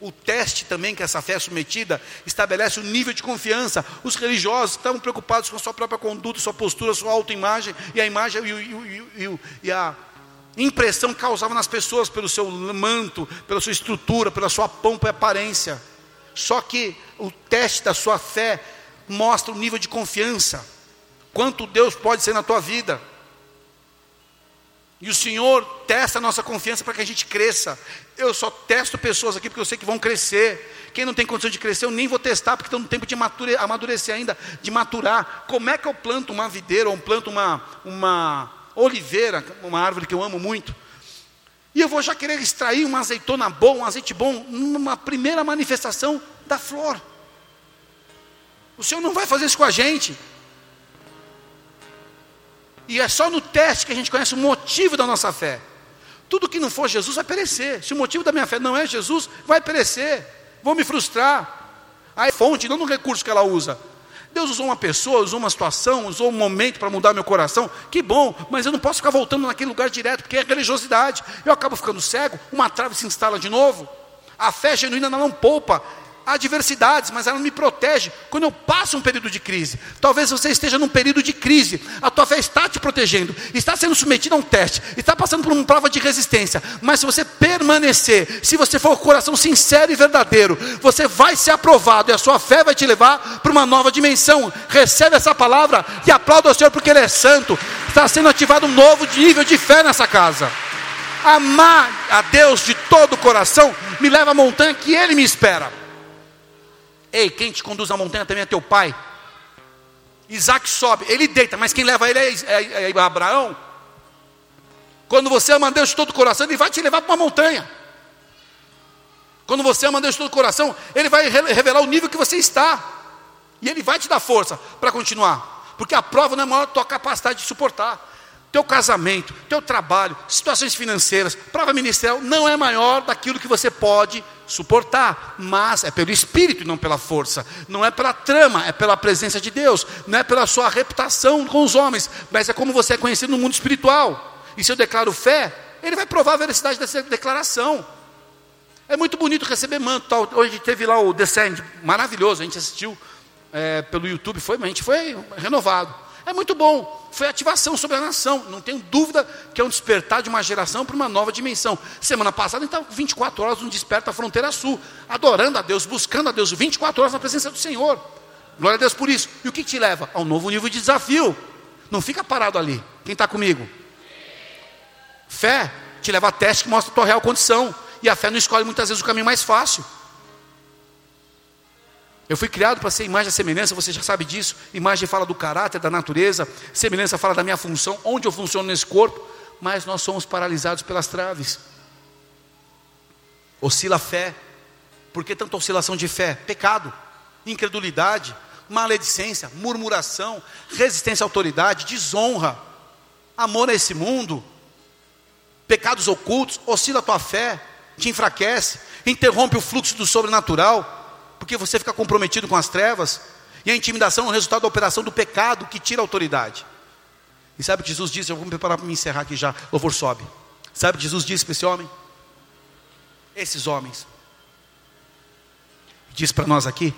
o teste também que essa fé é submetida estabelece o nível de confiança. Os religiosos estavam preocupados com a sua própria conduta, sua postura, sua autoimagem e a imagem e, e, e a impressão que causava nas pessoas pelo seu manto, pela sua estrutura, pela sua pompa e aparência. Só que o teste da sua fé mostra o nível de confiança. Quanto Deus pode ser na tua vida. E o Senhor testa a nossa confiança para que a gente cresça. Eu só testo pessoas aqui porque eu sei que vão crescer. Quem não tem condição de crescer, eu nem vou testar, porque estão no tempo de amadurecer ainda, de maturar. Como é que eu planto uma videira ou planto uma, uma oliveira, uma árvore que eu amo muito? E eu vou já querer extrair uma azeitona boa, um azeite bom, numa primeira manifestação da flor. O Senhor não vai fazer isso com a gente. E é só no teste que a gente conhece o motivo da nossa fé. Tudo que não for Jesus vai perecer. Se o motivo da minha fé não é Jesus, vai perecer. Vou me frustrar. A fonte, não no recurso que ela usa. Deus usou uma pessoa, usou uma situação, usou um momento para mudar meu coração. Que bom, mas eu não posso ficar voltando naquele lugar direto, porque é religiosidade. Eu acabo ficando cego, uma trave se instala de novo. A fé genuína não poupa, adversidades, mas ela me protege quando eu passo um período de crise. Talvez você esteja num período de crise, a tua fé está te protegendo, está sendo submetida a um teste, está passando por uma prova de resistência, mas se você permanecer, se você for com o coração sincero e verdadeiro, você vai ser aprovado e a sua fé vai te levar para uma nova dimensão. Recebe essa palavra e aplauda o Senhor porque Ele é santo. Está sendo ativado um novo nível de fé nessa casa. Amar a Deus de todo o coração me leva à montanha que Ele me espera. Ei, quem te conduz à montanha também é teu pai. Isaac sobe, ele deita, mas quem leva ele é, é, é Abraão. Quando você ama Deus de todo o coração, Ele vai te levar para uma montanha. Quando você ama Deus de todo o coração, Ele vai revelar o nível que você está. E Ele vai te dar força para continuar. Porque a prova não é maior da tua capacidade de suportar. Teu casamento, teu trabalho, situações financeiras, prova ministerial não é maior daquilo que você pode suportar, mas é pelo espírito e não pela força. Não é pela trama, é pela presença de Deus, não é pela sua reputação com os homens, mas é como você é conhecido no mundo espiritual. E se eu declaro fé, ele vai provar a veracidade dessa declaração. É muito bonito receber manto. Tal. Hoje teve lá o Descend, maravilhoso. A gente assistiu é, pelo YouTube, foi, a gente foi renovado. É muito bom. Foi ativação sobre a nação. Não tenho dúvida que é um despertar de uma geração para uma nova dimensão. Semana passada estava 24 horas no Desperta Fronteira Sul, adorando a Deus, buscando a Deus, 24 horas na presença do Senhor. Glória a Deus por isso. E o que te leva? A um novo nível de desafio. Não fica parado ali. Quem está comigo? Fé te leva a teste que mostra a tua real condição. E a fé não escolhe muitas vezes o caminho mais fácil. Eu fui criado para ser imagem e semelhança, você já sabe disso. Imagem fala do caráter, da natureza, semelhança fala da minha função, onde eu funciono nesse corpo, mas nós somos paralisados pelas traves. Oscila a fé. Por que tanta oscilação de fé? Pecado, incredulidade, maledicência, murmuração, resistência à autoridade, desonra, amor a esse mundo, pecados ocultos, oscila a tua fé, te enfraquece, interrompe o fluxo do sobrenatural, porque você fica comprometido com as trevas, e a intimidação é o resultado da operação do pecado que tira a autoridade. E sabe o que Jesus disse? Eu vou me preparar para me encerrar aqui já. Louvor sobe. Sabe o que Jesus disse para esse homem? Esses homens. Diz para nós aqui: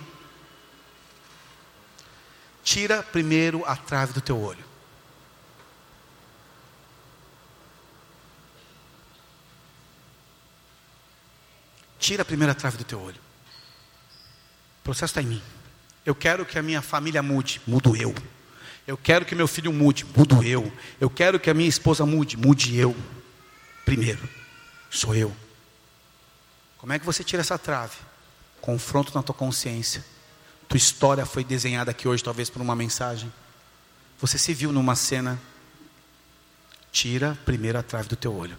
tira primeiro a trave do teu olho. Tira a primeira trave do teu olho. O processo está em mim. Eu quero que a minha família mude, mudo eu. Eu quero que meu filho mude, mudo eu. Eu quero que a minha esposa mude, mude eu. Primeiro, sou eu. Como é que você tira essa trave? Confronto na tua consciência. Tua história foi desenhada aqui hoje, talvez por uma mensagem. Você se viu numa cena. Tira primeiro a trave do teu olho.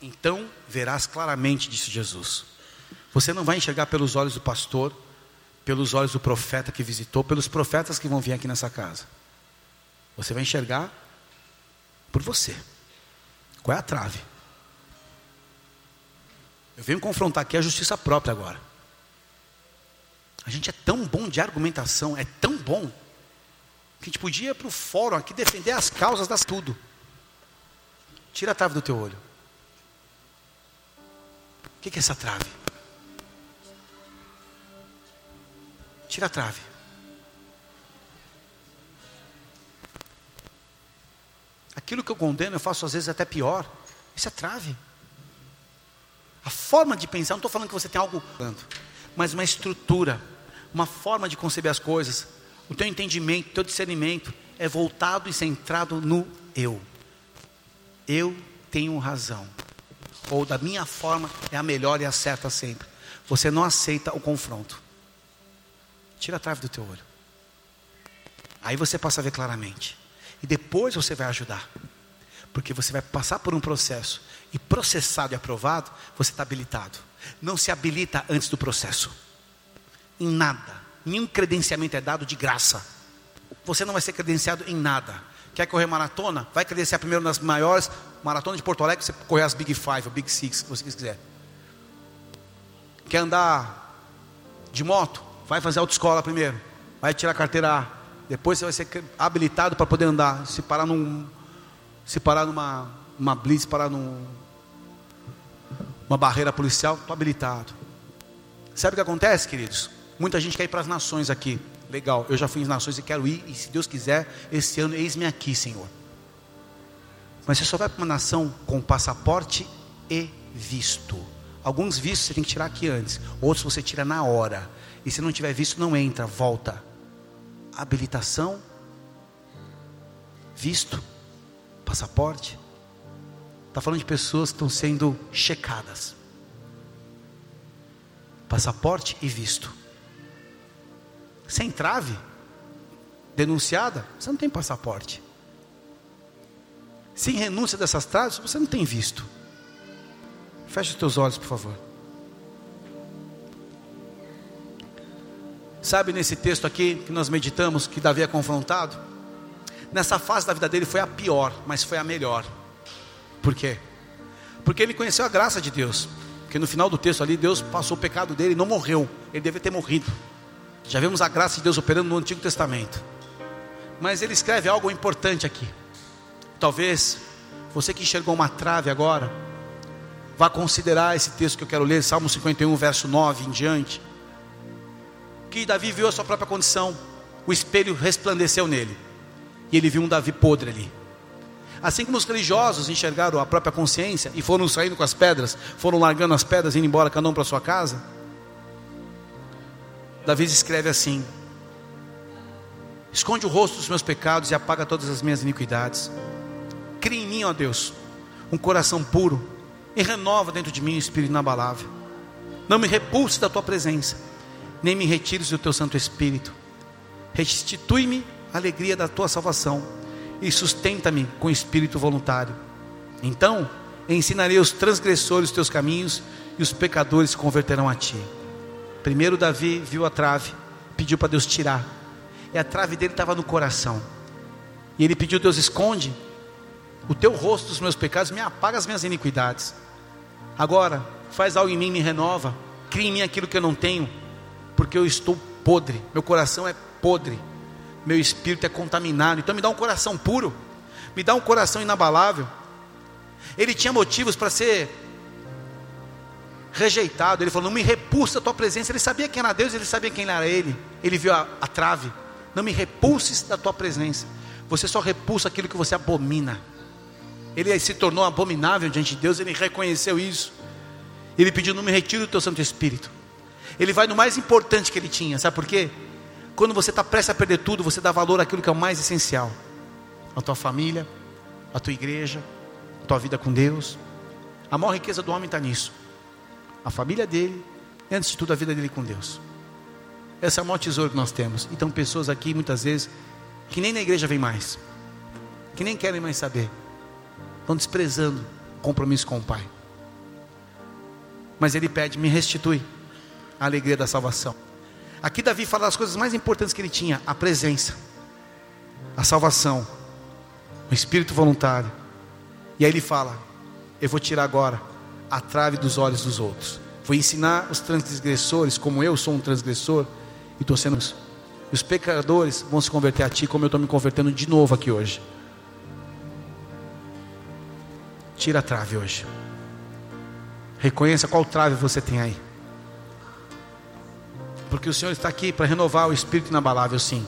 Então verás claramente, disse Jesus. Você não vai enxergar pelos olhos do pastor, pelos olhos do profeta que visitou, pelos profetas que vão vir aqui nessa casa. Você vai enxergar por você. Qual é a trave? Eu venho confrontar aqui a justiça própria agora. A gente é tão bom de argumentação, é tão bom, que a gente podia ir para o fórum aqui defender as causas das tudo. Tira a trave do teu olho. O que é essa trave? Tira a trave. Aquilo que eu condeno, eu faço às vezes até pior. Isso é trave. A forma de pensar, não estou falando que você tem algo, mas uma estrutura, uma forma de conceber as coisas. O teu entendimento, o teu discernimento é voltado e centrado no eu. Eu tenho razão ou da minha forma é a melhor e a certa sempre. Você não aceita o confronto. Tira a trave do teu olho. Aí você passa a ver claramente. E depois você vai ajudar. Porque você vai passar por um processo. E processado e aprovado, você está habilitado. Não se habilita antes do processo. Em nada. Nenhum credenciamento é dado de graça. Você não vai ser credenciado em nada. Quer correr maratona? Vai credenciar primeiro nas maiores maratonas de Porto Alegre, você correr as Big Five, ou Big Six, se você quiser. Quer andar de moto? Vai fazer autoescola primeiro. Vai tirar a carteira A. Depois você vai ser habilitado para poder andar. Se parar num. Se parar numa uma blitz, parar num, uma barreira policial, estou habilitado. Sabe o que acontece, queridos? Muita gente quer ir para as nações aqui. Legal, eu já fui em nações e quero ir, e se Deus quiser, esse ano, eis-me aqui, Senhor. Mas você só vai para uma nação com passaporte e visto. Alguns vistos você tem que tirar aqui antes, outros você tira na hora. E se não tiver visto, não entra, volta. Habilitação, visto, passaporte. Está falando de pessoas que estão sendo checadas. Passaporte e visto sem trave, denunciada, você não tem passaporte. Sem renúncia dessas traves, você não tem visto. Feche os teus olhos, por favor. Sabe nesse texto aqui que nós meditamos, que Davi é confrontado? Nessa fase da vida dele foi a pior, mas foi a melhor. Por quê? Porque ele conheceu a graça de Deus. Porque no final do texto ali, Deus passou o pecado dele e não morreu. Ele deve ter morrido. Já vemos a graça de Deus operando no Antigo Testamento. Mas ele escreve algo importante aqui. Talvez você que enxergou uma trave agora, vá considerar esse texto que eu quero ler, Salmo 51, verso 9 em diante. Que Davi viu a sua própria condição, o espelho resplandeceu nele, e ele viu um Davi podre ali. Assim como os religiosos enxergaram a própria consciência e foram saindo com as pedras, foram largando as pedras e indo embora cada um para sua casa. Davi escreve assim: Esconde o rosto dos meus pecados e apaga todas as minhas iniquidades. Cria em mim, ó Deus, um coração puro e renova dentro de mim um espírito inabalável. Não me repulse da tua presença, nem me retires do teu Santo Espírito. Restitui-me a alegria da tua salvação e sustenta-me com espírito voluntário. Então ensinarei os transgressores os teus caminhos e os pecadores se converterão a ti. Primeiro Davi viu a trave, pediu para Deus tirar. E a trave dele estava no coração. E ele pediu: Deus, esconde o teu rosto dos meus pecados, me apaga as minhas iniquidades. Agora, faz algo em mim, me renova, cria em mim aquilo que eu não tenho, porque eu estou podre, meu coração é podre, meu espírito é contaminado. Então me dá um coração puro, me dá um coração inabalável. Ele tinha motivos para ser rejeitado. Ele falou: Não me repulsa a tua presença. Ele sabia quem era Deus, ele sabia quem era ele. Ele viu a, a trave. Não me repulses da tua presença. Você só repulsa aquilo que você abomina. Ele se tornou abominável diante de Deus, ele reconheceu isso. Ele pediu: Não me retire do teu Santo Espírito. Ele vai no mais importante que ele tinha, sabe por quê? Quando você está prestes a perder tudo, você dá valor àquilo que é o mais essencial: a tua família, a tua igreja, a tua vida com Deus. A maior riqueza do homem está nisso a família dele, e antes de tudo a vida dele com Deus. Esse é o maior tesouro que nós temos. Então, pessoas aqui, muitas vezes, que nem na igreja vem mais, que nem querem mais saber, estão desprezando o compromisso com o Pai. Mas ele pede: me restitui a alegria da salvação. Aqui, Davi fala das coisas mais importantes que ele tinha: a presença, a salvação, o espírito voluntário. E aí ele fala: eu vou tirar agora a trave dos olhos dos outros. Vou ensinar os transgressores, como eu sou um transgressor, e estou sendo. Os pecadores vão se converter a ti, como eu estou me convertendo de novo aqui hoje. Tira a trave hoje. Reconheça qual trave você tem aí. Porque o Senhor está aqui para renovar o espírito inabalável, sim.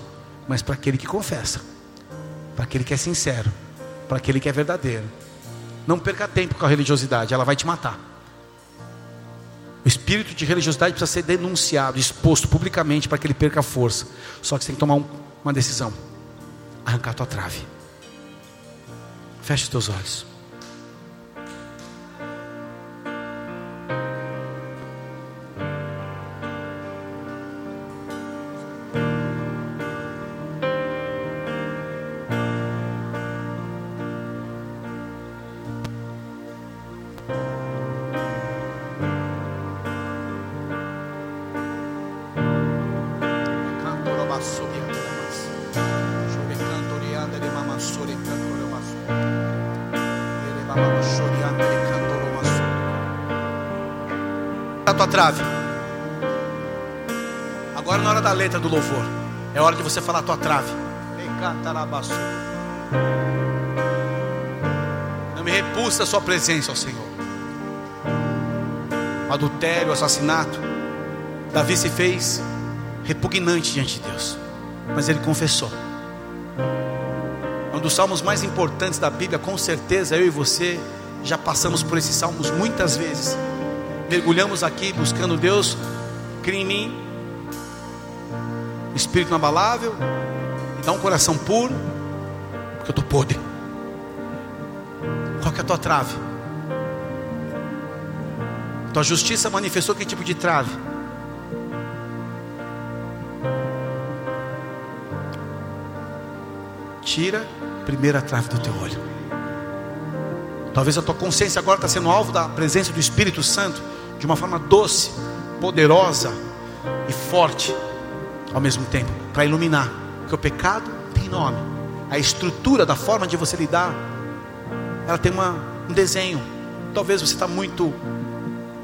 Mas para aquele que confessa, para aquele que é sincero, para aquele que é verdadeiro. Não perca tempo com a religiosidade, ela vai te matar. O espírito de religiosidade precisa ser denunciado, exposto publicamente para que ele perca força. Só que você tem que tomar um, uma decisão: arrancar a tua trave. Feche os teus olhos. Letra do louvor, é hora de você falar a tua trave. Não me repulsa a sua presença, ó Senhor. Adultério, assassinato. Davi se fez repugnante diante de Deus, mas ele confessou. Um dos salmos mais importantes da Bíblia, com certeza eu e você já passamos por esses salmos muitas vezes mergulhamos aqui buscando Deus, cria em mim espírito inabalável, me dá um coração puro, porque eu estou podre. Qual que é a tua trave? Tua justiça manifestou que tipo de trave? Tira a primeira trave do teu olho. Talvez a tua consciência agora está sendo alvo da presença do Espírito Santo de uma forma doce, poderosa e forte ao mesmo tempo, para iluminar. Porque o pecado tem nome. A estrutura da forma de você lidar, ela tem uma, um desenho. Talvez você está muito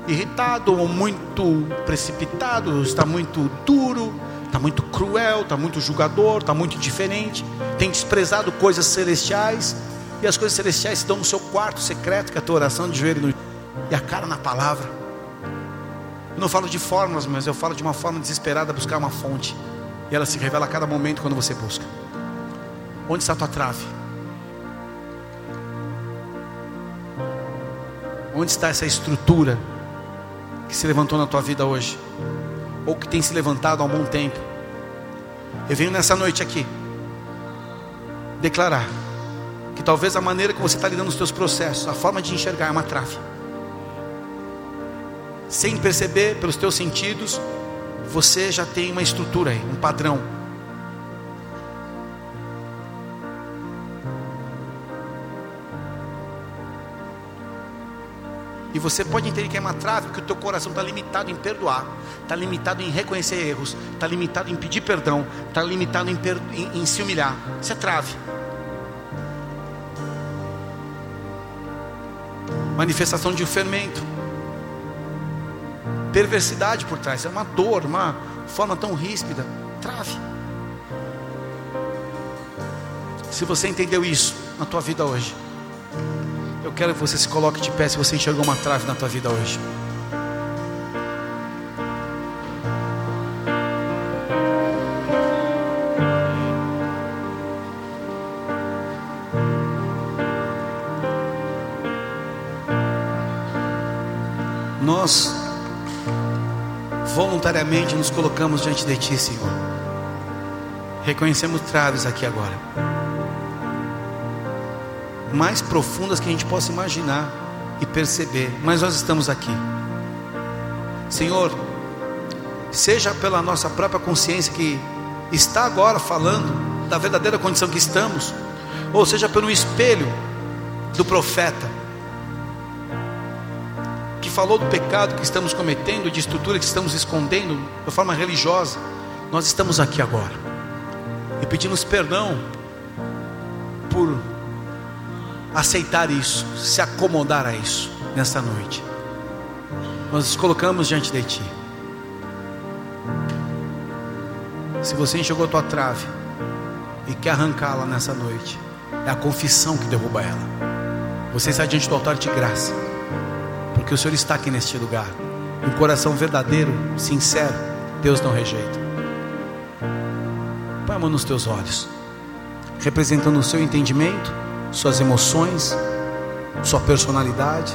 irritado ou muito precipitado, está muito duro, está muito cruel, está muito julgador, está muito diferente, tem desprezado coisas celestiais, E as coisas celestiais dão no seu quarto secreto, que é a tua oração de joelho no... e a cara na palavra. Eu não falo de fórmulas, mas eu falo de uma forma desesperada buscar uma fonte. E ela se revela a cada momento quando você busca. Onde está a tua trave? Onde está essa estrutura que se levantou na tua vida hoje? Ou que tem se levantado há um bom tempo? Eu venho nessa noite aqui declarar que talvez a maneira que você está lidando os seus processos, a forma de enxergar é uma trave. Sem perceber pelos teus sentidos, você já tem uma estrutura aí, um padrão. E você pode entender que é uma trave, porque o teu coração está limitado em perdoar, está limitado em reconhecer erros, está limitado em pedir perdão, está limitado em, em, em se humilhar. Isso é trave. Manifestação de um fermento. Perversidade por trás, é uma dor, uma forma tão ríspida. Trave. Se você entendeu isso na tua vida hoje, eu quero que você se coloque de pé se você enxergou uma trave na tua vida hoje. Nós voluntariamente nos colocamos diante de Ti, Senhor. Reconhecemos traves aqui agora mais profundas que a gente possa imaginar e perceber, mas nós estamos aqui. Senhor, seja pela nossa própria consciência que está agora falando da verdadeira condição que estamos, ou seja pelo espelho do profeta falou do pecado que estamos cometendo, de estrutura que estamos escondendo de forma religiosa, nós estamos aqui agora e pedimos perdão por aceitar isso, se acomodar a isso nesta noite. Nós nos colocamos diante de Ti. Se você enxergou a tua trave e quer arrancá-la nessa noite, é a confissão que derruba ela. Você está diante do altar de graça, porque o Senhor está aqui neste lugar. Um coração verdadeiro, sincero, Deus não rejeita. Põe a mão nos teus olhos, representando o seu entendimento suas emoções, sua personalidade.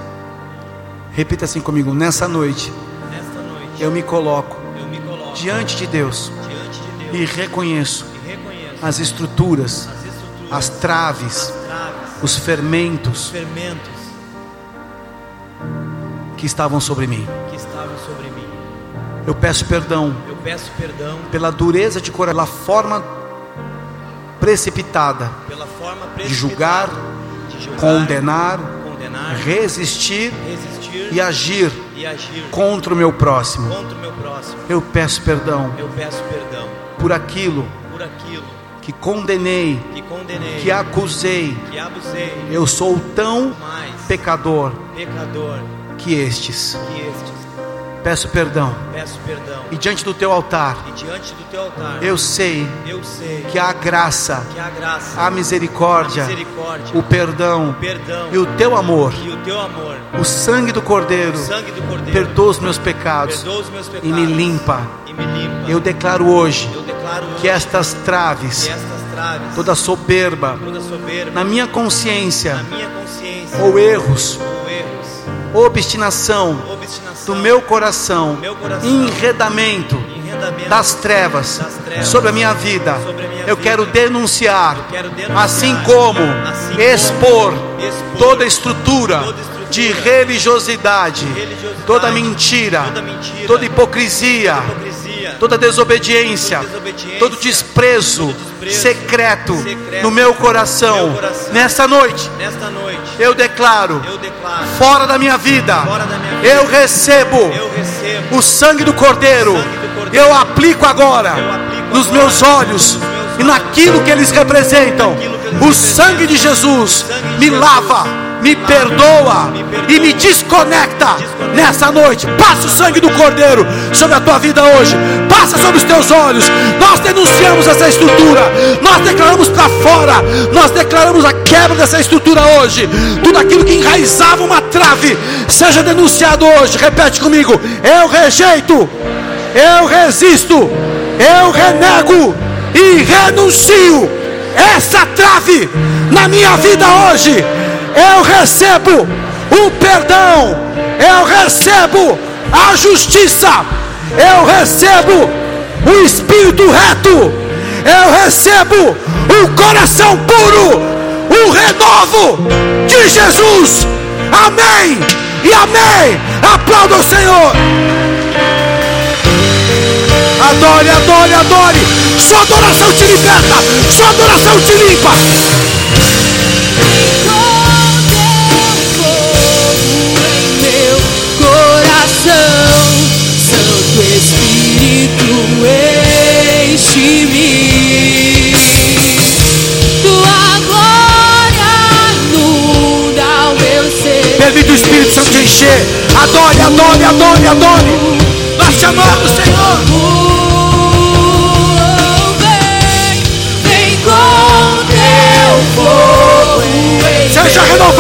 Repita assim comigo: nessa noite, nesta noite eu, me coloco, eu me coloco diante de Deus, diante de Deus e reconheço, e reconheço as estruturas, as estruturas, as traves, as traves, os fermentos fermentos que estavam sobre mim. que estavam sobre mim. Eu peço perdão Eu peço perdão pela dureza de coração, pela forma precipitada pela forma de julgar, de julgar, condenar, condenar, resistir resistir e agir e agir contra o meu próximo. o meu próximo. Eu peço perdão Eu peço perdão por aquilo por aquilo que condenei, que condenei, que acusei. que abusei, Eu sou tão mais pecador pecador que estes. que estes. Peço perdão. Peço perdão. E diante do teu altar, diante do teu altar, eu sei eu sei que há graça, que a graça, a misericórdia, a misericórdia, o perdão o perdão e o teu amor, e o teu amor, o sangue do Cordeiro, o sangue do Cordeiro, perdoa os meus pecados os meus pecados e me limpa. e me limpa. Eu declaro hoje Eu declaro que hoje estas traves, que estas traves, toda soberba, toda soberba, na minha consciência, na minha consciência, ou erros, ou erros, obstinação obstinação do meu coração, meu coração, enredamento enredamento das trevas das trevas sobre a minha vida, sobre a minha eu vida. quero denunciar, Eu quero denunciar, assim como assim como expor expor toda estrutura toda estrutura de religiosidade, religiosidade, toda mentira, toda mentira, toda hipocrisia, hipocrisia, toda desobediência, toda desobediência, todo desprezo, secreto, no meu coração. Nessa noite, nesta noite, eu declaro, fora da minha vida, eu recebo o sangue do Cordeiro, eu aplico agora nos meus olhos e naquilo que eles representam. O sangue de Jesus me lava, me perdoa e me desconecta. nessa noite. Passa o sangue do Cordeiro sobre a tua vida hoje. Passa sobre os teus olhos. Nós denunciamos essa estrutura. Nós declaramos para fora. Nós declaramos a quebra dessa estrutura hoje. Tudo aquilo que enraizava uma trave, seja denunciado hoje. Repete comigo: eu rejeito, eu resisto, eu renego e renuncio essa trave na minha vida hoje. Eu recebo o perdão, eu recebo a justiça, eu recebo o espírito reto, eu recebo o coração puro, o renovo de Jesus. Amém e amém. Aplauda o Senhor. Adore, adore, adore. Sua adoração te liberta. Sua adoração te limpa. Santo Espírito enche-me, tua glória inunda o meu ser. Permite o Espírito Santo te encher. Adore, adore, adore, adore. Nós chamamos, Senhor.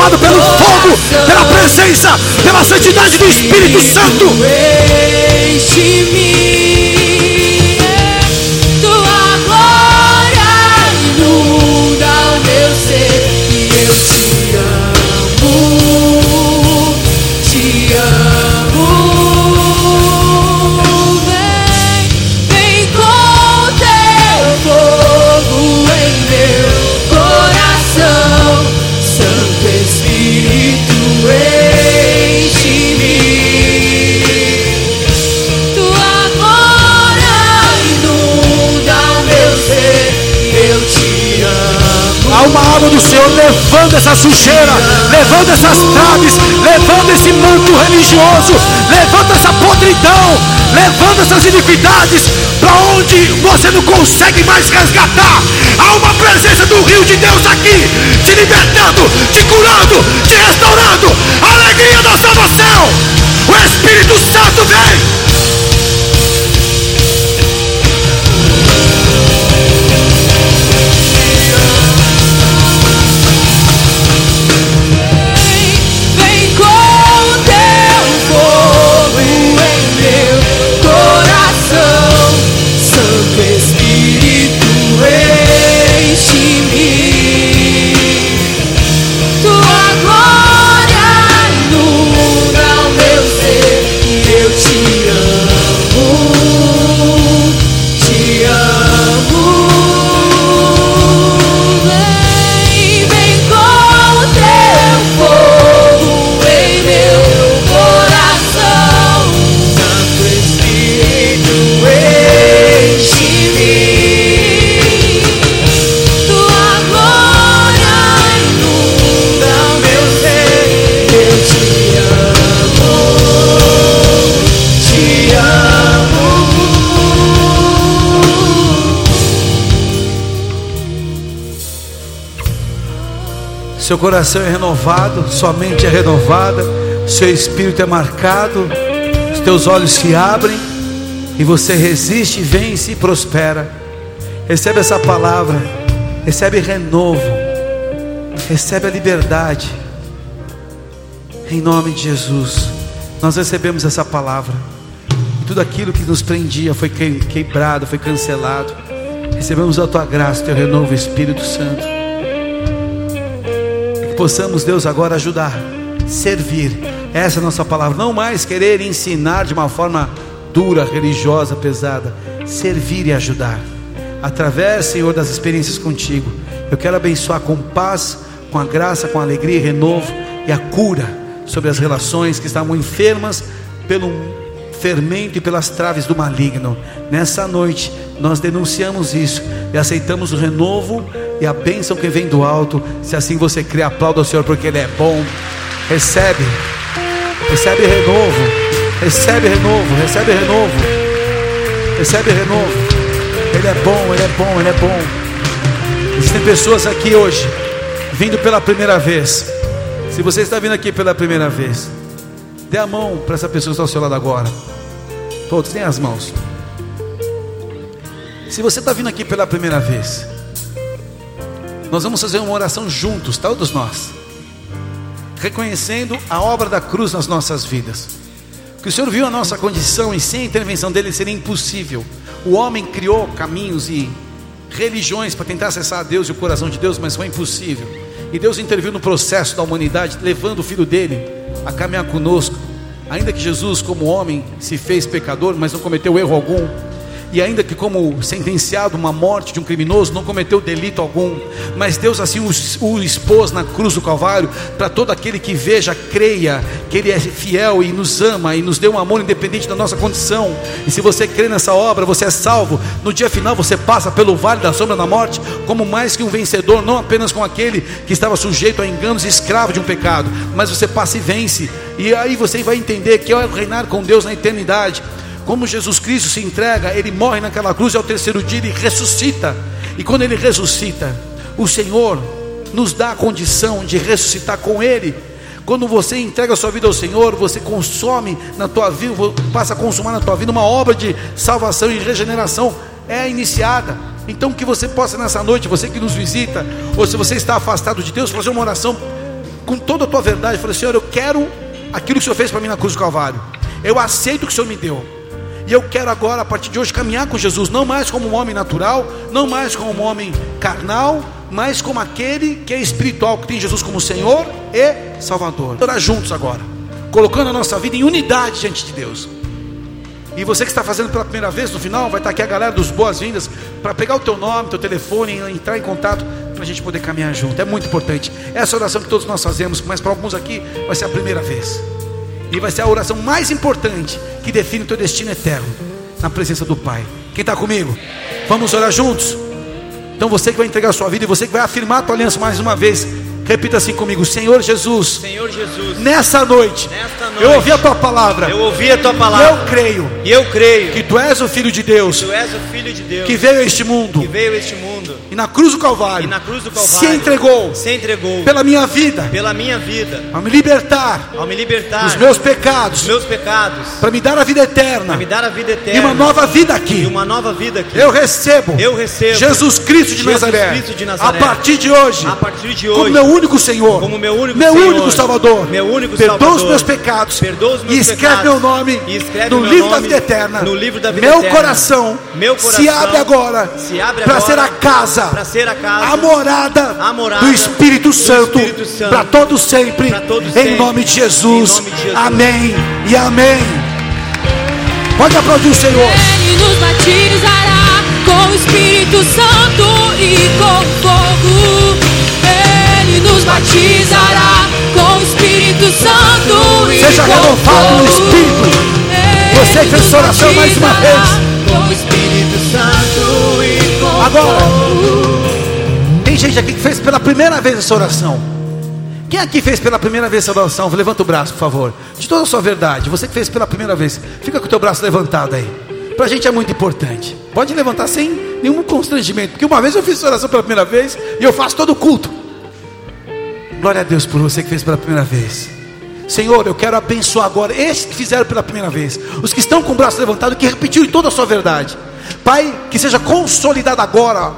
Pelo fogo, pela presença, pela santidade do Espírito Santo. Enche-me, alma do Senhor levando essa sujeira, levando essas traves, levando esse manto religioso, levando essa podridão, levando essas iniquidades para onde você não consegue mais resgatar. Há uma presença do rio de Deus aqui, te libertando, te curando, te restaurando. Alegria da salvação. O Espírito Santo vem. Seu coração é renovado, sua mente é renovada, seu espírito é marcado, os teus olhos se abrem e você resiste, vence e prospera. Recebe essa palavra, recebe renovo, recebe a liberdade. Em nome de Jesus, nós recebemos essa palavra. Tudo aquilo que nos prendia foi que- quebrado, foi cancelado. Recebemos a tua graça, teu renovo, Espírito Santo. Que possamos, Deus, agora ajudar, servir. Essa é a nossa palavra. Não mais querer ensinar de uma forma dura, religiosa, pesada. Servir e ajudar. Através, Senhor, das experiências contigo. Eu quero abençoar com paz, com a graça, com a alegria renovo e a cura sobre as relações que estavam enfermas pelo fermento e pelas traves do maligno. Nessa noite, nós denunciamos isso e aceitamos o renovo e a bênção que vem do alto. Se assim você crê, aplauda o Senhor, porque Ele é bom. Recebe, recebe renovo, recebe renovo, recebe renovo, recebe renovo. Ele é bom, Ele é bom, Ele é bom. Existem pessoas aqui hoje, vindo pela primeira vez. Se você está vindo aqui pela primeira vez, dê a mão para essa pessoa que está ao seu lado agora. Todos, nem as mãos. Se você está vindo aqui pela primeira vez, nós vamos fazer uma oração juntos, todos nós, reconhecendo a obra da cruz nas nossas vidas. Que o Senhor viu a nossa condição e sem a intervenção dele seria impossível. O homem criou caminhos e religiões para tentar acessar a Deus e o coração de Deus, mas foi impossível. E Deus interviu no processo da humanidade, levando o filho dele a caminhar conosco. Ainda que Jesus, como homem, se fez pecador, mas não cometeu erro algum e ainda que como sentenciado uma morte de um criminoso, não cometeu delito algum, mas Deus assim o, o expôs na cruz do Calvário para todo aquele que veja, creia que Ele é fiel e nos ama e nos deu um amor independente da nossa condição. E se você crê nessa obra, você é salvo. No dia final você passa pelo vale da sombra da morte como mais que um vencedor, não apenas com aquele que estava sujeito a enganos e escravo de um pecado, mas você passa e vence. E aí você vai entender que é reinar com Deus na eternidade. Como Jesus Cristo se entrega, ele morre naquela cruz e ao terceiro dia ele ressuscita. E quando ele ressuscita, o Senhor nos dá a condição de ressuscitar com ele. Quando você entrega a sua vida ao Senhor, você consome na tua vida, passa a consumar na tua vida uma obra de salvação e regeneração é iniciada. Então que você possa nessa noite, você que nos visita, ou se você está afastado de Deus, fazer uma oração com toda a tua verdade, falar: Senhor, eu quero aquilo que o Senhor fez para mim na cruz do Calvário. Eu aceito o que o Senhor me deu. E eu quero agora, a partir de hoje, caminhar com Jesus, não mais como um homem natural, não mais como um homem carnal, mas como aquele que é espiritual, que tem Jesus como Senhor e Salvador. Orar juntos agora, colocando a nossa vida em unidade diante de Deus. E você que está fazendo pela primeira vez, no final, vai estar aqui a galera dos boas-vindas para pegar o teu nome, teu telefone, entrar em contato para a gente poder caminhar junto. É muito importante. Essa oração que todos nós fazemos, mas para alguns aqui vai ser a primeira vez. E vai ser a oração mais importante que define o teu destino eterno na presença do Pai. Quem está comigo? Vamos orar juntos? Então você que vai entregar a sua vida e você que vai afirmar a tua aliança mais uma vez, Repita assim comigo, Senhor Jesus. Senhor Jesus. Nessa noite, nesta noite eu ouvi a tua palavra. Eu ouvi a tua palavra. E eu creio. E eu creio que tu és o filho de Deus. tu és o filho de Deus. Que veio a este mundo. Que veio este mundo. E na cruz do Calvário. E na cruz do Calvário. Se entregou. Se entregou. Pela minha vida. Pela minha vida. Ao me libertar. Ao me libertar. Dos meus pecados. Dos meus pecados. Para me dar a vida eterna. Para me dar a vida eterna. E uma nova vida aqui. E uma nova vida aqui. Eu recebo. Eu recebo. Jesus Cristo de, Jesus Nazaré. Cristo de Nazaré. A partir de hoje. A partir de hoje. Como meu único Senhor. Como meu único meu Senhor, único Salvador. Meu único Perdoa Salvador. os meus pecados. Perdoa os meus e escreve pecados. meu nome E escreve no meu livro nome da vida eterna. no livro da vida meu eterna. coração, Meu coração se abre agora para ser a casa, para ser a casa, a morada, a morada do Espírito do Santo, para todos sempre, todos em, sempre, nome de Jesus. em nome de Jesus. Amém e amém. Pode aplaudir o Senhor. Ele nos batizará com o Espírito Santo e com fogo. Nos batizará com o Espírito Santo e Seja com renovado no. Espírito. Você que fez oração mais uma vez. Com o Espírito Santo e com Agora. Tem gente aqui que fez pela primeira vez essa oração. Quem aqui fez pela primeira vez essa oração? Levanta o braço, por favor. De toda a sua verdade, você que fez pela primeira vez, fica com o teu braço levantado aí. Pra gente é muito importante. Pode levantar sem nenhum constrangimento, porque uma vez eu fiz essa oração pela primeira vez e eu faço todo o culto. Glória a Deus por você que fez pela primeira vez. Senhor, eu quero abençoar agora esses que fizeram pela primeira vez, os que estão com o braço levantado, que repetiram toda a sua verdade. Pai, que seja consolidada agora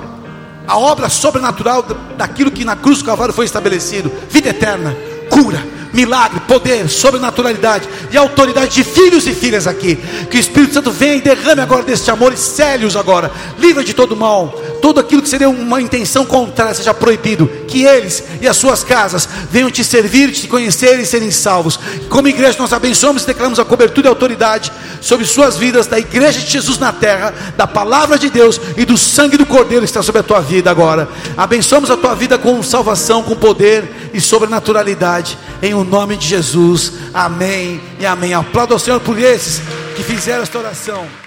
a obra sobrenatural da- daquilo que na cruz do Calvário foi estabelecido: vida eterna, cura, milagre, poder, sobrenaturalidade e autoridade de filhos e filhas aqui. Que o Espírito Santo venha e derrame agora deste amor e cele-os agora, livra de todo mal, tudo aquilo que seria uma intenção contrária seja proibido. Que eles e as suas casas venham te servir, te conhecer e serem salvos. Como igreja, nós abençoamos e declaramos a cobertura e autoridade sobre suas vidas, da igreja de Jesus na terra, da palavra de Deus e do sangue do Cordeiro que está sobre a tua vida agora. Abençoamos a tua vida com salvação, com poder e sobrenaturalidade, em o nome de Jesus. Amém e amém. Aplauda ao Senhor por esses que fizeram esta oração.